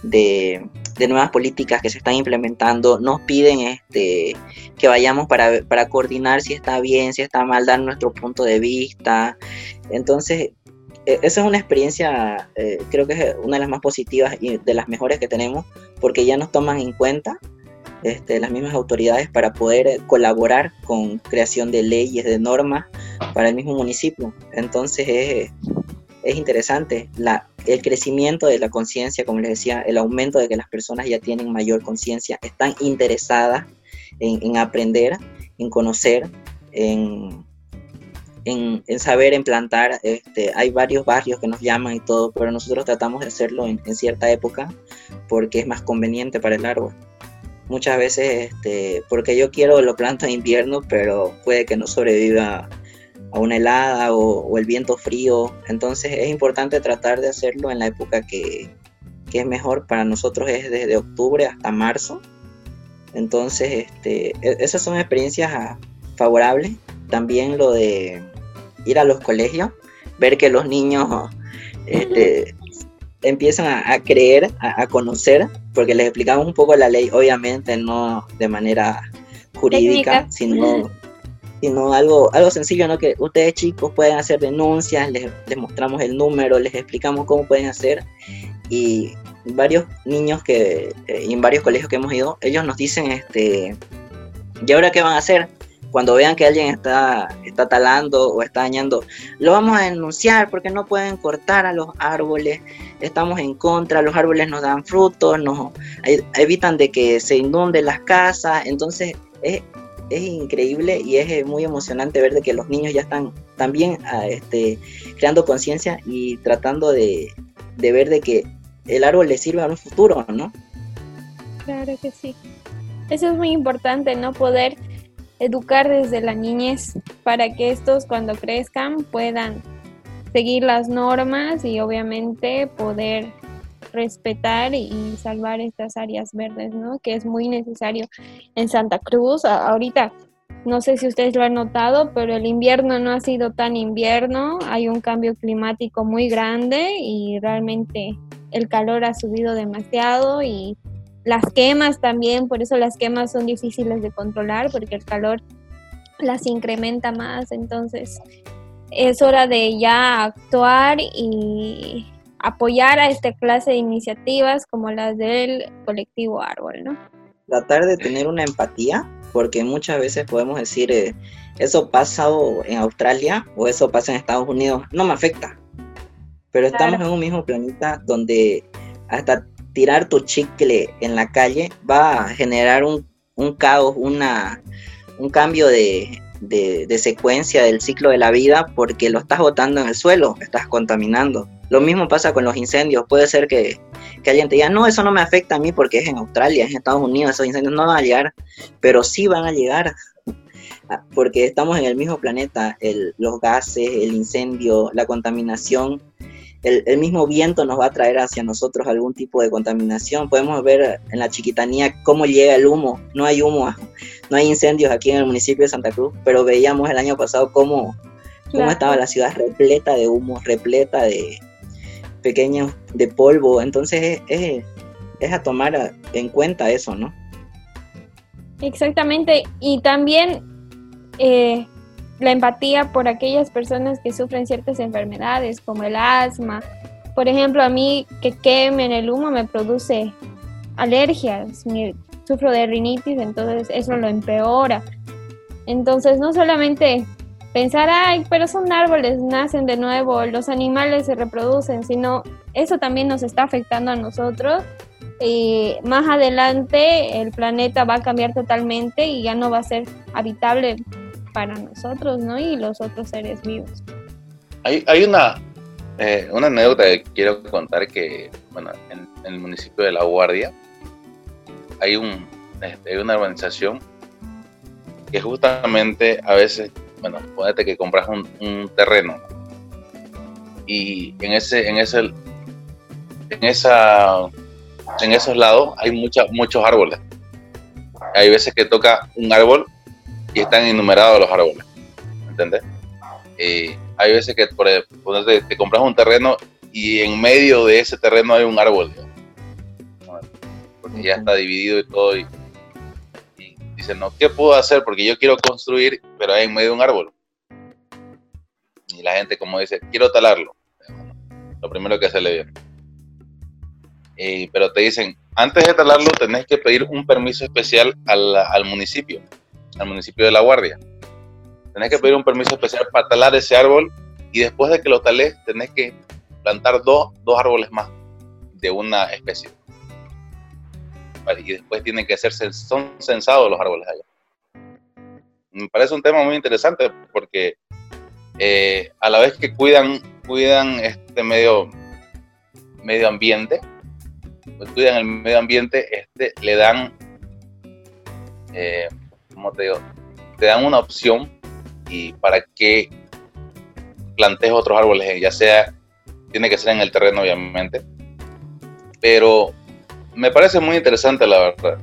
de, de, nuevas políticas que se están implementando, nos piden este, que vayamos para, para coordinar si está bien, si está mal, dar nuestro punto de vista. Entonces, e, esa es una experiencia, eh, creo que es una de las más positivas y de las mejores que tenemos, porque ya nos toman en cuenta este, las mismas autoridades para poder colaborar con creación de leyes, de normas para el mismo municipio. Entonces es, es interesante el crecimiento de la conciencia, como les decía, el aumento de que las personas ya tienen mayor conciencia, están interesadas en, en aprender, en conocer, en en, en, saber implantar. Este, hay varios barrios que nos llaman y todo, pero nosotros tratamos de hacerlo en, en, cierta época porque es más conveniente para el árbol. Muchas veces, este, porque yo quiero lo planto en invierno, pero puede que no sobreviva a una helada o, el viento frío. Entonces es importante tratar de hacerlo en la época que, que es mejor para nosotros, es desde octubre hasta marzo. Entonces, este, e, esas son experiencias favorables. También lo de ir a los colegios, ver que los niños este, empiezan a, a creer, a, a, conocer, porque les explicamos un poco la ley, obviamente no de manera jurídica, sino, sino algo, algo sencillo, ¿no? Que ustedes chicos pueden hacer denuncias, les, les mostramos el número, les explicamos cómo pueden hacer y varios niños que eh, en varios colegios que hemos ido, ellos nos dicen, este, ¿y ahora qué van a hacer? Cuando vean que alguien está, está talando o está dañando, lo vamos a denunciar porque no pueden cortar a los árboles, estamos en contra, los árboles nos dan frutos, nos evitan de que se inunden las casas, entonces es, es increíble y es muy emocionante ver de que los niños ya están también ah, este, creando conciencia y tratando de, de ver de que el árbol les sirve a un futuro, ¿no? Claro que sí. Eso es muy importante, ¿no? Poder educar desde la niñez para que estos cuando crezcan puedan seguir las normas y obviamente poder respetar y salvar estas áreas verdes, ¿no? Que es muy necesario en Santa Cruz. Ahorita, no sé si ustedes lo han notado, pero el invierno no ha sido tan invierno, hay un cambio climático muy grande y realmente el calor ha subido demasiado y las quemas también, por eso las quemas son difíciles de controlar porque el calor las incrementa más, entonces es hora de ya actuar y apoyar a esta clase de iniciativas como las del colectivo Árbol, ¿no? Tratar de tener una empatía, porque muchas veces podemos decir, eh, eso pasa en Australia o eso pasa en Estados Unidos, no me afecta, pero estamos en un mismo planeta donde hasta tirar tu chicle en la calle va a generar un, caos, una, un cambio de, secuencia del ciclo de la vida porque lo estás botando en el suelo, estás contaminando. Lo mismo pasa con los incendios. Puede ser que, alguien te diga, no, eso no me afecta a mí porque es en Australia, en Estados Unidos, esos incendios no van a llegar, pero sí van a llegar porque estamos en el mismo planeta, los gases, el incendio, la contaminación el, mismo viento nos va a traer hacia nosotros algún tipo de contaminación. Podemos ver en la chiquitanía cómo llega el humo. No hay humo, no hay incendios aquí en el municipio de Santa Cruz, pero veíamos el año pasado cómo, cómo estaba la ciudad repleta de humo, repleta de pequeños, de polvo. Entonces es, es a tomar en cuenta eso, ¿no? Exactamente. Y también eh, la empatía por aquellas personas que sufren ciertas enfermedades como el asma. Por ejemplo, a mí que quemen el humo me produce alergias, sufro de rinitis, entonces eso lo empeora. Entonces no solamente pensar, ay, pero son árboles, nacen de nuevo, los animales se reproducen, sino eso también nos está afectando a nosotros. Y más adelante el planeta va a cambiar totalmente y ya no va a ser habitable para nosotros, ¿no? Y los otros seres vivos. Hay, hay una, eh, una anécdota que quiero contar que, bueno, en, el municipio de La Guardia hay, un, este, hay una urbanización que justamente a veces, bueno, ponete que compras un, un terreno y en ese, en ese, en esa, en esos lados hay mucha, muchos árboles. Hay veces que toca un árbol y están enumerados los árboles. ¿Entendés? hay veces que por ejemplo, te, compras un terreno y en medio de ese terreno hay un árbol. Porque ya está dividido y todo. Y, dicen, no, ¿qué puedo hacer? Porque yo quiero construir, pero hay en medio de un árbol. Y la gente como dice, quiero talarlo. Lo primero que se le viene. pero te dicen, antes de talarlo tenés que pedir un permiso especial al, al municipio al municipio de La Guardia. Tenés que pedir un permiso especial para talar ese árbol y después de que lo tales, tenés que plantar dos, árboles más de una especie. Y después tienen que ser, son censados los árboles allá. Me parece un tema muy interesante porque eh, a la vez que cuidan, cuidan este medio, medio ambiente, pues cuidan el medio ambiente, este, le dan eh, te dan una opción y para que plantees otros árboles, ya sea, tiene que ser en el terreno obviamente, pero me parece muy interesante la verdad.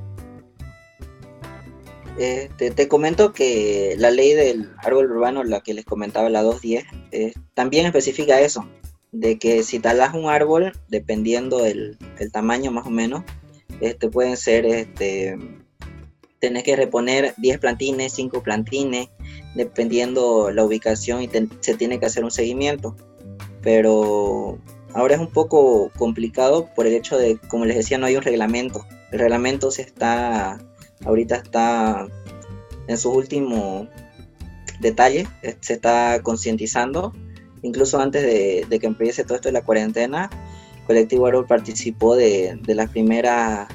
Este, te comento que la ley del árbol urbano, la que les comentaba, la 210, eh, también especifica eso, de que si talas un árbol, dependiendo del, tamaño más o menos, este, pueden ser este, tenés que reponer 10 plantines, 5 plantines, dependiendo la ubicación y se tiene que hacer un seguimiento. Pero ahora es un poco complicado por el hecho de, como les decía, no hay un reglamento. El reglamento se está, ahorita está en sus últimos detalles, se está concientizando. Incluso antes de, que empiece todo esto de la cuarentena, Colectivo Árbol participó de, de las primeras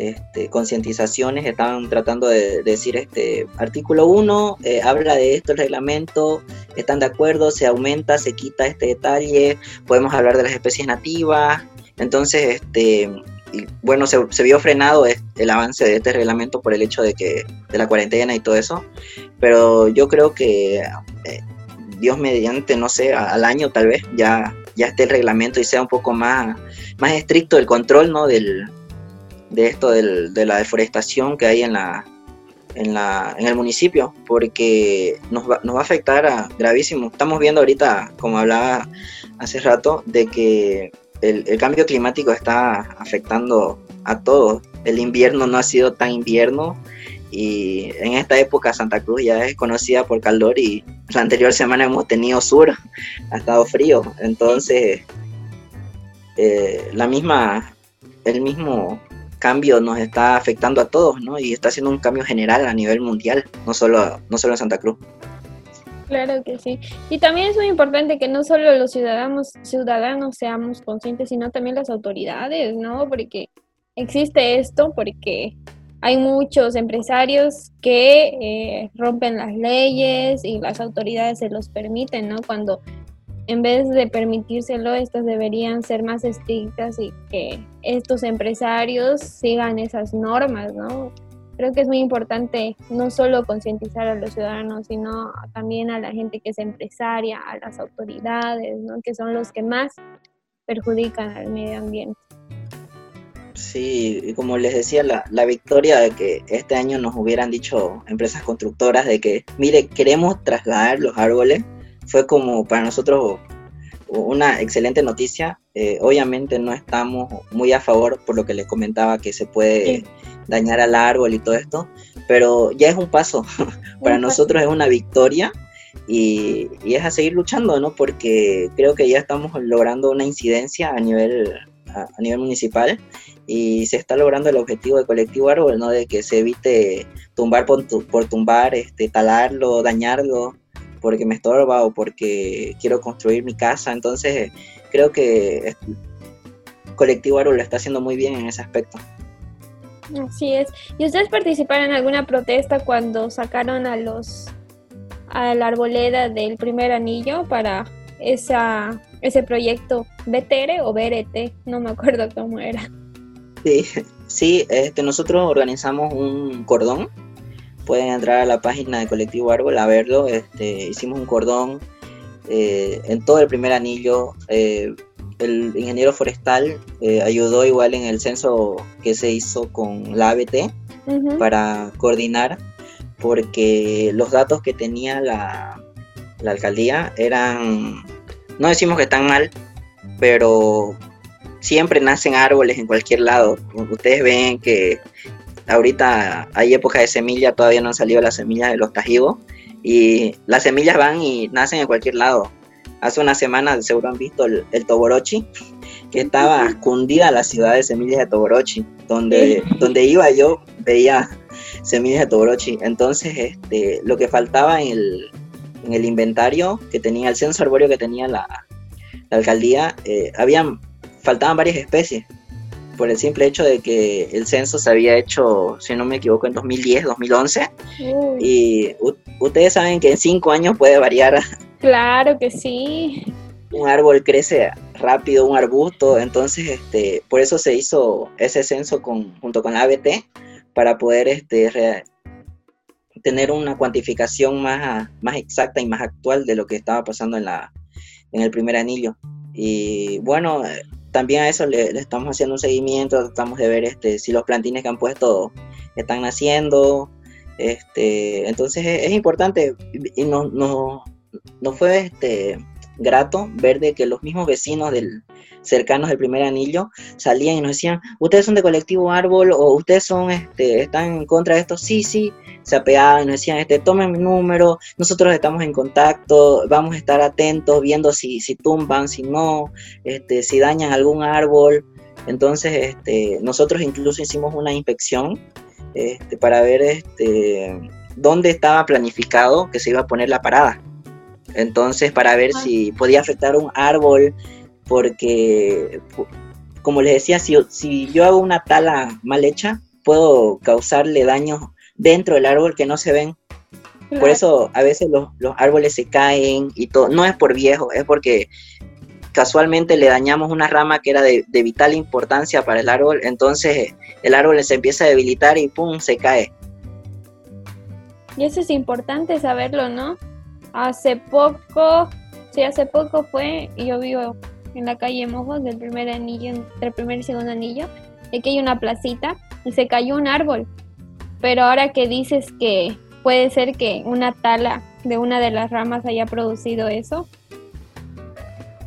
este, concientizaciones, estaban tratando de, decir, este, artículo 1 eh, habla de esto el reglamento, están de acuerdo, se aumenta, se quita este detalle, podemos hablar de las especies nativas, entonces este, bueno, se, se, vio frenado el avance de este reglamento por el hecho de que de la cuarentena y todo eso, pero yo creo que eh, Dios mediante, no sé, al año tal vez ya, ya esté el reglamento y sea un poco más, más estricto el control, ¿no? Del, de esto del, de la deforestación que hay en la, en, la, en el municipio, porque nos va, nos va a afectar a, gravísimo. Estamos viendo ahorita, como hablaba hace rato, de que el, el, cambio climático está afectando a todos. El invierno no ha sido tan invierno y en esta época Santa Cruz ya es conocida por calor y la anterior semana hemos tenido sur, ha estado frío. Entonces, eh, la misma, el mismo cambio nos está afectando a todos, ¿no? Y está haciendo un cambio general a nivel mundial, no solo, no solo en Santa Cruz. Claro que sí. Y también es muy importante que no solo los ciudadanos, ciudadanos seamos conscientes, sino también las autoridades, ¿no? Porque existe esto, porque hay muchos empresarios que eh, rompen las leyes y las autoridades se los permiten, ¿no? Cuando en vez de permitírselo, estas deberían ser más estrictas y que estos empresarios sigan esas normas, ¿no? Creo que es muy importante no solo concientizar a los ciudadanos, sino también a la gente que es empresaria, a las autoridades, ¿no? Que son los que más perjudican al medio ambiente. Sí, y como les decía, la, la, victoria de que este año nos hubieran dicho empresas constructoras de que, mire, queremos trasladar los árboles, fue como para nosotros una excelente noticia. Eh, obviamente no estamos muy a favor por lo que les comentaba que se puede dañar al árbol y todo esto, pero ya es un paso. para nosotros es una victoria y, y, es a seguir luchando, ¿no? Porque creo que ya estamos logrando una incidencia a nivel a, nivel municipal y se está logrando el objetivo de colectivo árbol, ¿no? De que se evite tumbar por, por tumbar, este, talarlo, dañarlo, porque me estorba o porque quiero construir mi casa. Entonces, creo que colectivo árbol lo está haciendo muy bien en ese aspecto. Así es. ¿Y ustedes participaron en alguna protesta cuando sacaron a los a la arboleda del primer anillo para esa ese proyecto BTR o BRT, no me acuerdo cómo era. Sí, sí este, nosotros organizamos un cordón. Pueden entrar a la página de Colectivo Árbol a verlo. Este, hicimos un cordón eh, en todo el primer anillo. Eh, el ingeniero forestal eh, ayudó igual en el censo que se hizo con la ABT para coordinar, porque los datos que tenía la, la alcaldía eran no decimos que están mal, pero siempre nacen árboles en cualquier lado. Ustedes ven que ahorita hay época de semilla, todavía no han salido las semillas de los tajivos y las semillas van y nacen en cualquier lado. Hace una semana seguro han visto el, Toborochi, que estaba escondida la ciudad de semillas de Toborochi, donde, donde iba yo veía semillas de Toborochi. Entonces, este, lo que faltaba en el, en el inventario que tenía, el censo arbóreo que tenía la, alcaldía, eh, habían, faltaban varias especies, por el simple hecho de que el censo se había hecho, si no me equivoco, en 2010, 2011, y ustedes saben que en cinco años puede variar. Claro que sí. Un árbol crece rápido, un arbusto, entonces este, por eso se hizo ese censo con, junto con la ABT, para poder este, tener una cuantificación más, más exacta y más actual de lo que estaba pasando en, la, en el primer anillo. Y bueno, también a eso le, estamos haciendo un seguimiento, tratamos de ver este, si los plantines que han puesto están naciendo. Este, entonces es, importante y no, no, no fue este, grato ver de que los mismos vecinos del, cercanos del primer anillo salían y nos decían, ustedes son de colectivo árbol o ustedes son, este, están en contra de esto, sí, sí, se apeaban y nos decían, este, tomen mi número, nosotros estamos en contacto, vamos a estar atentos viendo si, si tumban, si no, este, si dañan algún árbol. Entonces, este, nosotros incluso hicimos una inspección este, para ver este, dónde estaba planificado que se iba a poner la parada. Entonces, para ver si podía afectar un árbol, porque, como les decía, si, si yo hago una tala mal hecha, puedo causarle daños dentro del árbol que no se ven. Por eso a veces los, árboles se caen y todo. No es por viejo, es porque casualmente le dañamos una rama que era de, de, vital importancia para el árbol, entonces el árbol se empieza a debilitar y ¡pum! se cae. Y eso es importante saberlo, ¿no? Hace poco, sí, hace poco fue, yo vivo en la calle Mojos del primer anillo, entre el primer y segundo anillo, aquí hay una placita y se cayó un árbol. Pero ahora que dices que puede ser que una tala de una de las ramas haya producido eso.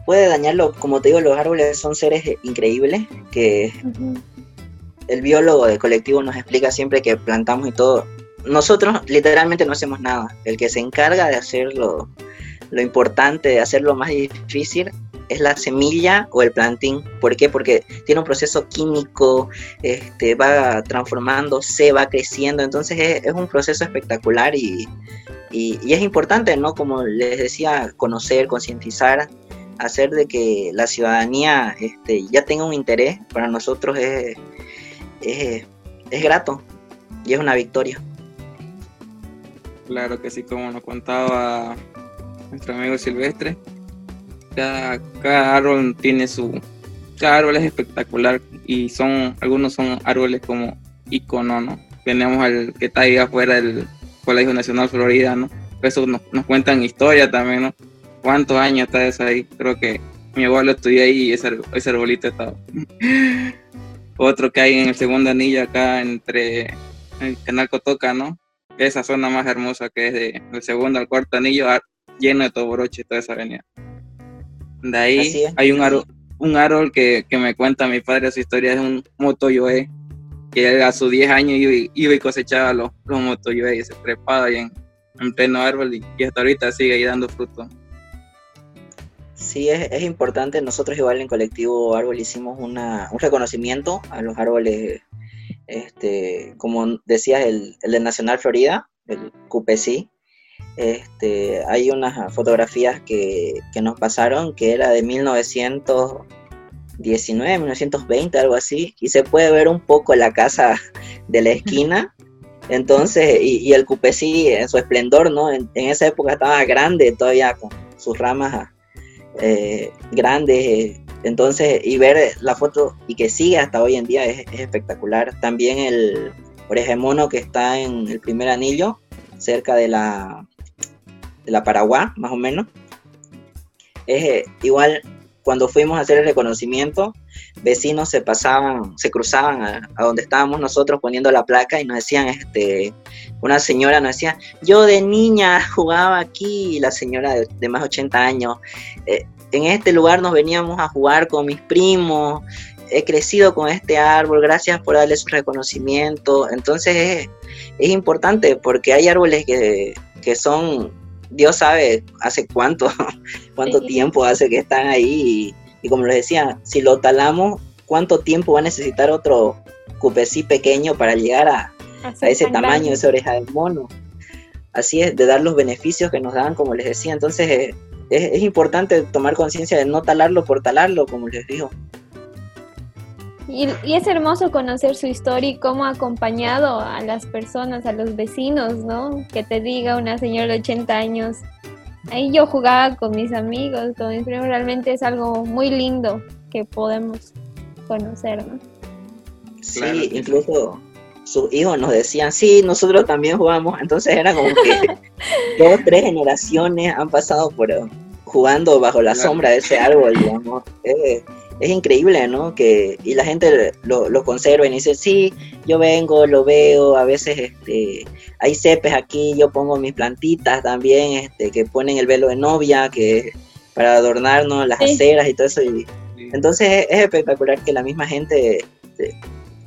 Puede dañarlo, como te digo, los árboles son seres increíbles que el biólogo del colectivo nos explica siempre que plantamos y todo. Nosotros literalmente no hacemos nada. El que se encarga de hacer lo, lo importante, de hacerlo más difícil, es la semilla o el plantín. ¿Por qué? Porque tiene un proceso químico, este, va transformándose, va creciendo, entonces es, un proceso espectacular y, es importante, ¿no? Como les decía, conocer, concientizar, hacer de que la ciudadanía este, ya tenga un interés, para nosotros es, es, es grato y es una victoria. Claro que sí, como nos contaba nuestro amigo Silvestre, cada, árbol tiene su, cada árbol es espectacular y son, algunos son árboles como icono, ¿no? Tenemos al que está ahí afuera del Colegio Nacional Florida, ¿no? Eso nos, nos cuentan historia también, ¿no? ¿Cuántos años está eso ahí? Creo que mi abuelo estudió ahí y ese, ese arbolito estaba. Otro que hay en el segundo anillo acá entre el canal Cotoca, ¿no? Esa zona más hermosa que es de, del segundo al cuarto anillo, lleno de toboroche toda esa avenida. De ahí hay un árbol, un árbol que, me cuenta mi padre su historia, es un motoyoe, que a sus 10 años iba, y cosechaba los, los motoyoe y se trepaba ahí en, pleno árbol y, hasta ahorita sigue ahí dando fruto. Sí, es, importante. Nosotros igual en Colectivo Árbol hicimos una, un reconocimiento a los árboles, este, como decías, el, el de Nacional Florida, el QPC, este, hay unas fotografías que, nos pasaron que era de 1919, 1920, algo así, y se puede ver un poco la casa de la esquina. Entonces, y, el Cupesí en su esplendor, ¿no? En, esa época estaba grande, todavía con sus ramas eh, grandes. Entonces, y ver la foto y que sigue hasta hoy en día es, es espectacular. También el orejemono que está en el primer anillo, cerca de la, de la Paraguay, más o menos. Eh, igual cuando fuimos a hacer el reconocimiento, vecinos se pasaban, se cruzaban a, donde estábamos nosotros poniendo la placa y nos decían, este, una señora nos decía, yo de niña jugaba aquí, y la señora de, más de 80 años, eh, en este lugar nos veníamos a jugar con mis primos, he crecido con este árbol, gracias por darle su reconocimiento. Entonces es, es importante porque hay árboles que, que son Dios sabe hace cuánto, cuánto tiempo hace que están ahí y, como les decía, si lo talamos, ¿cuánto tiempo va a necesitar otro cupesí pequeño para llegar a, ese tamaño, esa oreja del mono? Así es, de dar los beneficios que nos dan, como les decía. Entonces eh, es, es importante tomar conciencia de no talarlo por talarlo, como les digo. Y, es hermoso conocer su historia y cómo ha acompañado a las personas, a los vecinos, ¿no? Que te diga una señora de 80 años. Ahí yo jugaba con mis amigos, con mis primos, realmente es algo muy lindo que podemos conocer, ¿no? Sí, incluso sus hijos nos decían, sí, nosotros también jugamos, entonces era como que dos, tres generaciones han pasado por jugando bajo la sombra de ese árbol, digamos. Es increíble, ¿no? Que, y la gente lo, lo, conserva y dice, sí, yo vengo, lo veo, a veces este, hay cepes aquí, yo pongo mis plantitas también, este, que ponen el velo de novia, que para adornarnos las aceras y todo eso. Y, entonces es, espectacular que la misma gente este,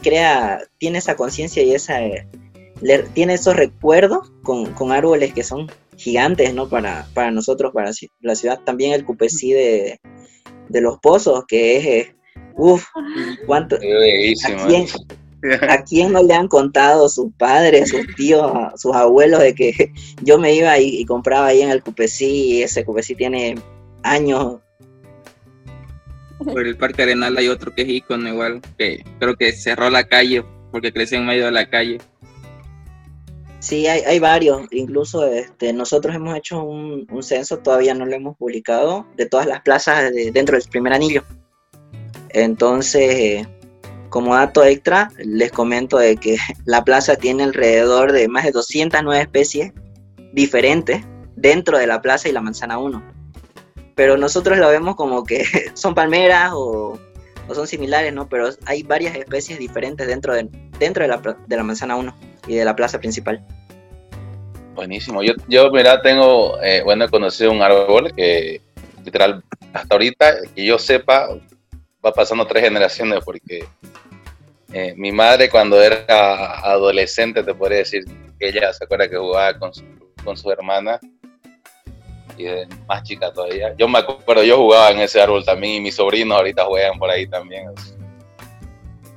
crea, tiene esa conciencia y esa, tiene esos recuerdos con, con, árboles que son gigantes, ¿no? Para, para nosotros, para la ciudad. También el cupecí de de los pozos, que es, eh, uff, cuánto... ¿a quién, no le han contado sus padres, sus tíos, sus abuelos de que yo me iba y, compraba ahí en el Cupecí y ese Cupecí tiene años? Por el Parque Arenal hay otro que es icono igual, que creo que cerró la calle porque creció en medio de la calle. Sí, hay, varios. Incluso este, nosotros hemos hecho un, censo, todavía no lo hemos publicado, de todas las plazas de- dentro del primer anillo. Entonces, como dato extra, les comento de que la plaza tiene alrededor de más de 209 especies diferentes dentro de la plaza y la manzana 1. Pero nosotros lo vemos como que son palmeras o, o son similares, ¿no? Pero hay varias especies diferentes dentro de, dentro de la, de la manzana 1 y de la plaza principal. Buenísimo. Yo, yo mira, tengo, eh, bueno, he conocido un árbol que literal, hasta ahorita, que yo sepa, va pasando tres generaciones porque eh, mi madre cuando era adolescente, te podría decir que ella se acuerda que jugaba con con su hermana y de más chica todavía. Yo me acuerdo, yo jugaba en ese árbol también y mis sobrinos ahorita juegan por ahí también.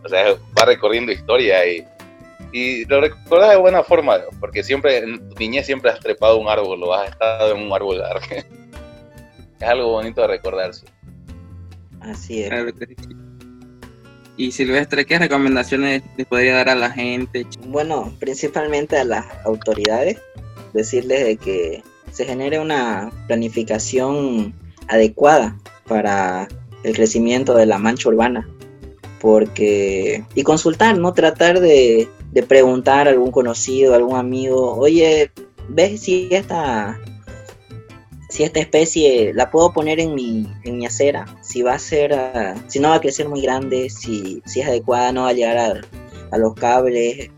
O sea, va recorriendo historia y, y lo recuerdas de buena forma, porque siempre, en tu niñez siempre has trepado un árbol o has estado en un árbol. es algo bonito de recordarse. Así es. Y Silvestre, ¿qué recomendaciones le podría dar a la gente? Bueno, principalmente a las autoridades, decirles de que se genere una planificación adecuada para el crecimiento de la mancha urbana. Porque, y consultar, no tratar de, de preguntar a algún conocido, a algún amigo, oye, ¿ves si esta, si esta especie la puedo poner en mi, en mi acera? Si va a ser, ah, si no va a crecer muy grande, si, si es adecuada, no va a llegar a, a los cables,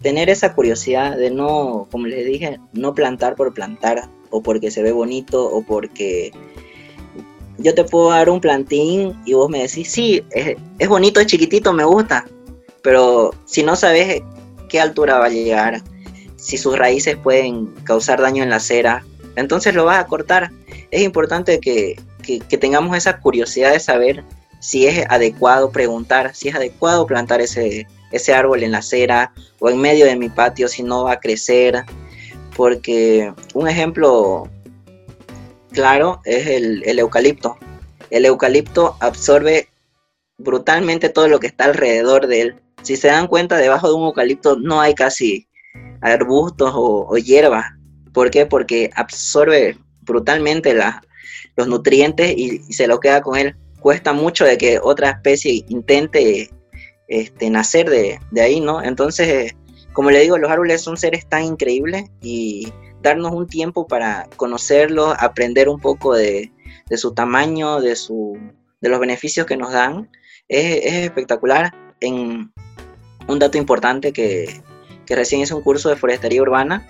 tener esa curiosidad de no, como les dije, no plantar por plantar o porque se ve bonito o porque yo te puedo dar un plantín y vos me decís, sí, es, es bonito, es chiquitito, me gusta, pero si no sabes qué altura va a llegar, si sus raíces pueden causar daño en la acera, entonces lo vas a cortar. Es importante que, que, que tengamos esa curiosidad de saber si es adecuado preguntar, si es adecuado plantar ese, ese árbol en la acera o en medio de mi patio si no va a crecer. Porque un ejemplo claro es el, el eucalipto. El eucalipto absorbe brutalmente todo lo que está alrededor de él. Si se dan cuenta, debajo de un eucalipto no hay casi arbustos o, o hierba. ¿Por qué? Porque absorbe brutalmente los nutrientes y, y se lo queda con él. Cuesta mucho de que otra especie intente este, nacer de, de, ahí, ¿no? Entonces, como le digo, los árboles son seres tan increíbles y darnos un tiempo para conocerlos, aprender un poco de, su tamaño, de, su, de los beneficios que nos dan, es, es espectacular. En un dato importante que, que, recién hice un curso de forestería urbana,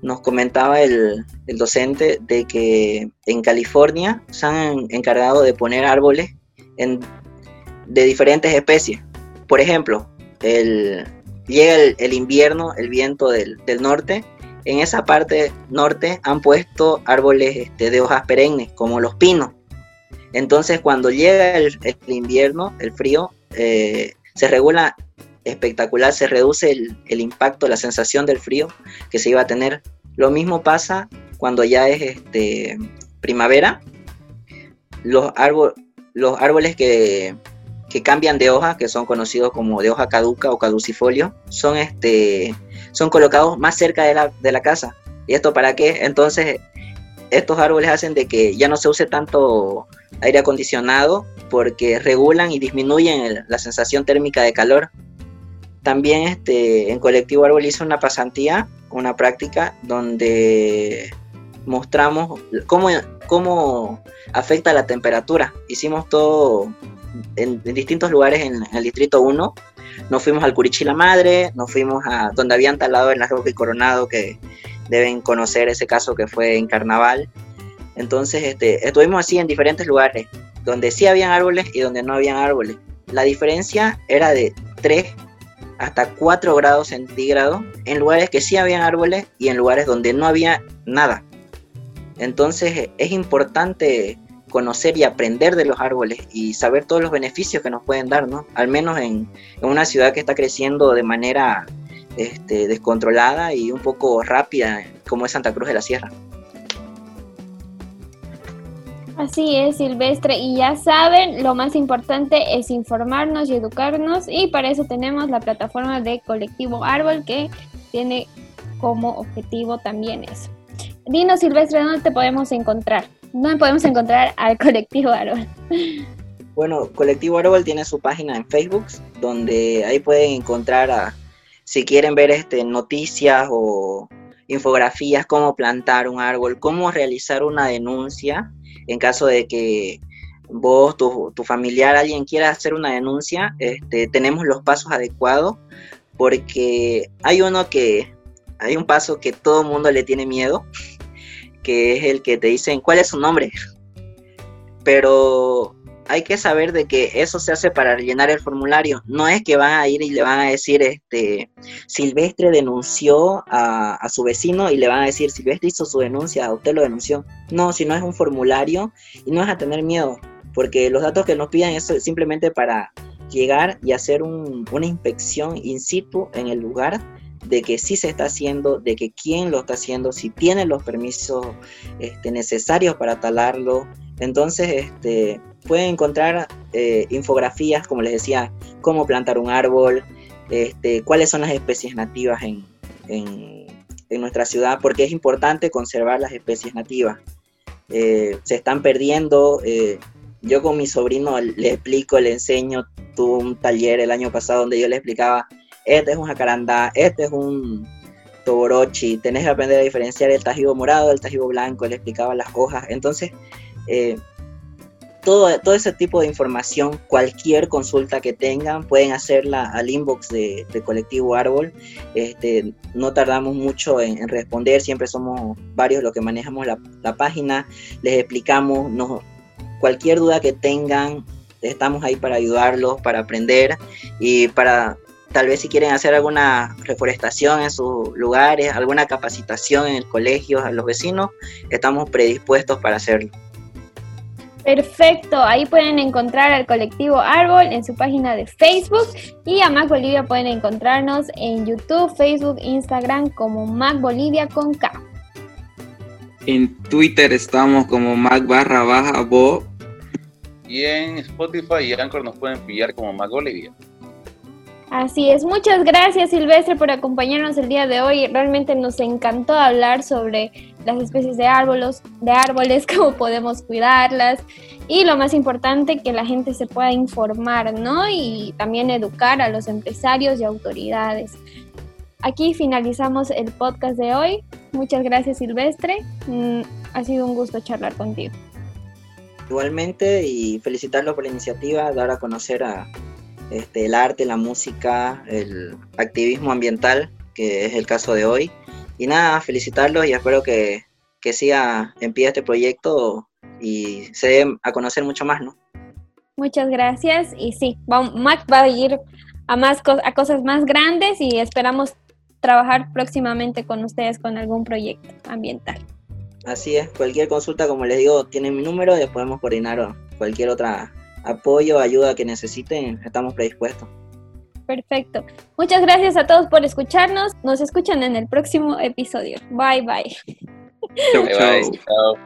nos comentaba el, el docente de que en California se han encargado de poner árboles en, de diferentes especies por ejemplo, el, llega el, invierno, el viento del, del, norte. En esa parte norte han puesto árboles este, de hojas perennes, como los pinos. Entonces, cuando llega el, el invierno, el frío, eh, se regula espectacular, se reduce el, impacto, la sensación del frío que se iba a tener. Lo mismo pasa cuando ya es este, primavera. Los, árbol, los árboles que, que cambian de hoja, que son conocidos como de hoja caduca o caducifolio, son, este, son colocados más cerca de la, de la casa. ¿Y esto para qué? Entonces, estos árboles hacen de que ya no se use tanto aire acondicionado porque regulan y disminuyen la sensación térmica de calor. También este, en Colectivo Árbol hizo una pasantía, una práctica donde mostramos cómo, cómo afecta la temperatura. Hicimos todo en, en, distintos lugares en, en, el distrito 1. Nos fuimos al Curichi la Madre, nos fuimos a donde habían talado en la Roca y Coronado, que deben conocer ese caso que fue en Carnaval. Entonces, este, estuvimos así en diferentes lugares, donde sí habían árboles y donde no habían árboles. La diferencia era de 3 hasta 4 grados centígrados en lugares que sí habían árboles y en lugares donde no había nada. Entonces, es importante conocer y aprender de los árboles y saber todos los beneficios que nos pueden dar, ¿no? Al menos en, en una ciudad que está creciendo de manera este, descontrolada y un poco rápida, como es Santa Cruz de la Sierra. Así es, Silvestre. Y ya saben, lo más importante es informarnos y educarnos. Y para eso tenemos la plataforma de Colectivo Árbol que tiene como objetivo también eso. Dino Silvestre, ¿dónde te podemos encontrar? ¿Dónde podemos encontrar al colectivo Árbol? Bueno, Colectivo Árbol tiene su página en Facebook, donde ahí pueden encontrar, a, si quieren ver este, noticias o infografías, cómo plantar un árbol, cómo realizar una denuncia en caso de que vos, tu, tu familiar, alguien quiera hacer una denuncia, este, tenemos los pasos adecuados, porque hay uno que, hay un paso que todo el mundo le tiene miedo, que es el que te dicen cuál es su nombre. Pero hay que saber de que eso se hace para rellenar el formulario. No es que van a ir y le van a decir, este, Silvestre denunció a, su vecino y le van a decir, Silvestre hizo su denuncia, usted lo denunció. No, si no es un formulario y no es a tener miedo, porque los datos que nos piden es simplemente para llegar y hacer una inspección in situ en el lugar de que sí se está haciendo, de que quién lo está haciendo, si tiene los permisos este, necesarios para talarlo. Entonces, este, pueden encontrar eh, infografías, como les decía, cómo plantar un árbol, este, cuáles son las especies nativas en, nuestra ciudad, porque es importante conservar las especies nativas. Eh, se están perdiendo. Eh, yo con mi sobrino le explico, le enseño, tuve un taller el año pasado donde yo le explicaba este es un jacarandá, este es un toborochi, tenés que aprender a diferenciar el tajibo morado del tajibo blanco, le explicaba las hojas, entonces eh, todo, todo ese tipo de información, cualquier consulta que tengan, pueden hacerla al inbox de, Colectivo Árbol. Este, no tardamos mucho en, responder, siempre somos varios los que manejamos la, página, les explicamos cualquier duda que tengan, estamos ahí para ayudarlos, para aprender y para tal vez si quieren hacer alguna reforestación en sus lugares, alguna capacitación en el colegio a los vecinos, estamos predispuestos para hacerlo. Perfecto, ahí pueden encontrar al colectivo Árbol en su página de Facebook y a Mac Bolivia pueden encontrarnos en YouTube, Facebook, Instagram como Mac Bolivia con K. En Twitter estamos como Mac barra baja Bo. Y en Spotify y Anchor nos pueden pillar como Mac Bolivia. Así es, muchas gracias Silvestre por acompañarnos el día de hoy. Realmente nos encantó hablar sobre las especies de árboles, de árboles, cómo podemos cuidarlas y lo más importante que la gente se pueda informar, ¿no? Y también educar a los empresarios y autoridades. Aquí finalizamos el podcast de hoy. Muchas gracias Silvestre. Mm, ha sido un gusto charlar contigo. Igualmente y felicitarlo por la iniciativa, dar a conocer a, este, el arte, la música, el activismo ambiental, que es el caso de hoy. Y nada, felicitarlos y espero que, que siga en pie este proyecto y se dé a conocer mucho más, ¿no? Muchas gracias y sí, Mac va a ir a, más a cosas más grandes y esperamos trabajar próximamente con ustedes con algún proyecto ambiental. Así es, cualquier consulta, como les digo, tienen mi número y podemos coordinar cualquier otra apoyo, ayuda que necesiten, estamos predispuestos. Perfecto. Muchas gracias a todos por escucharnos. Nos escuchan en el próximo episodio. Bye bye. Chau, chau.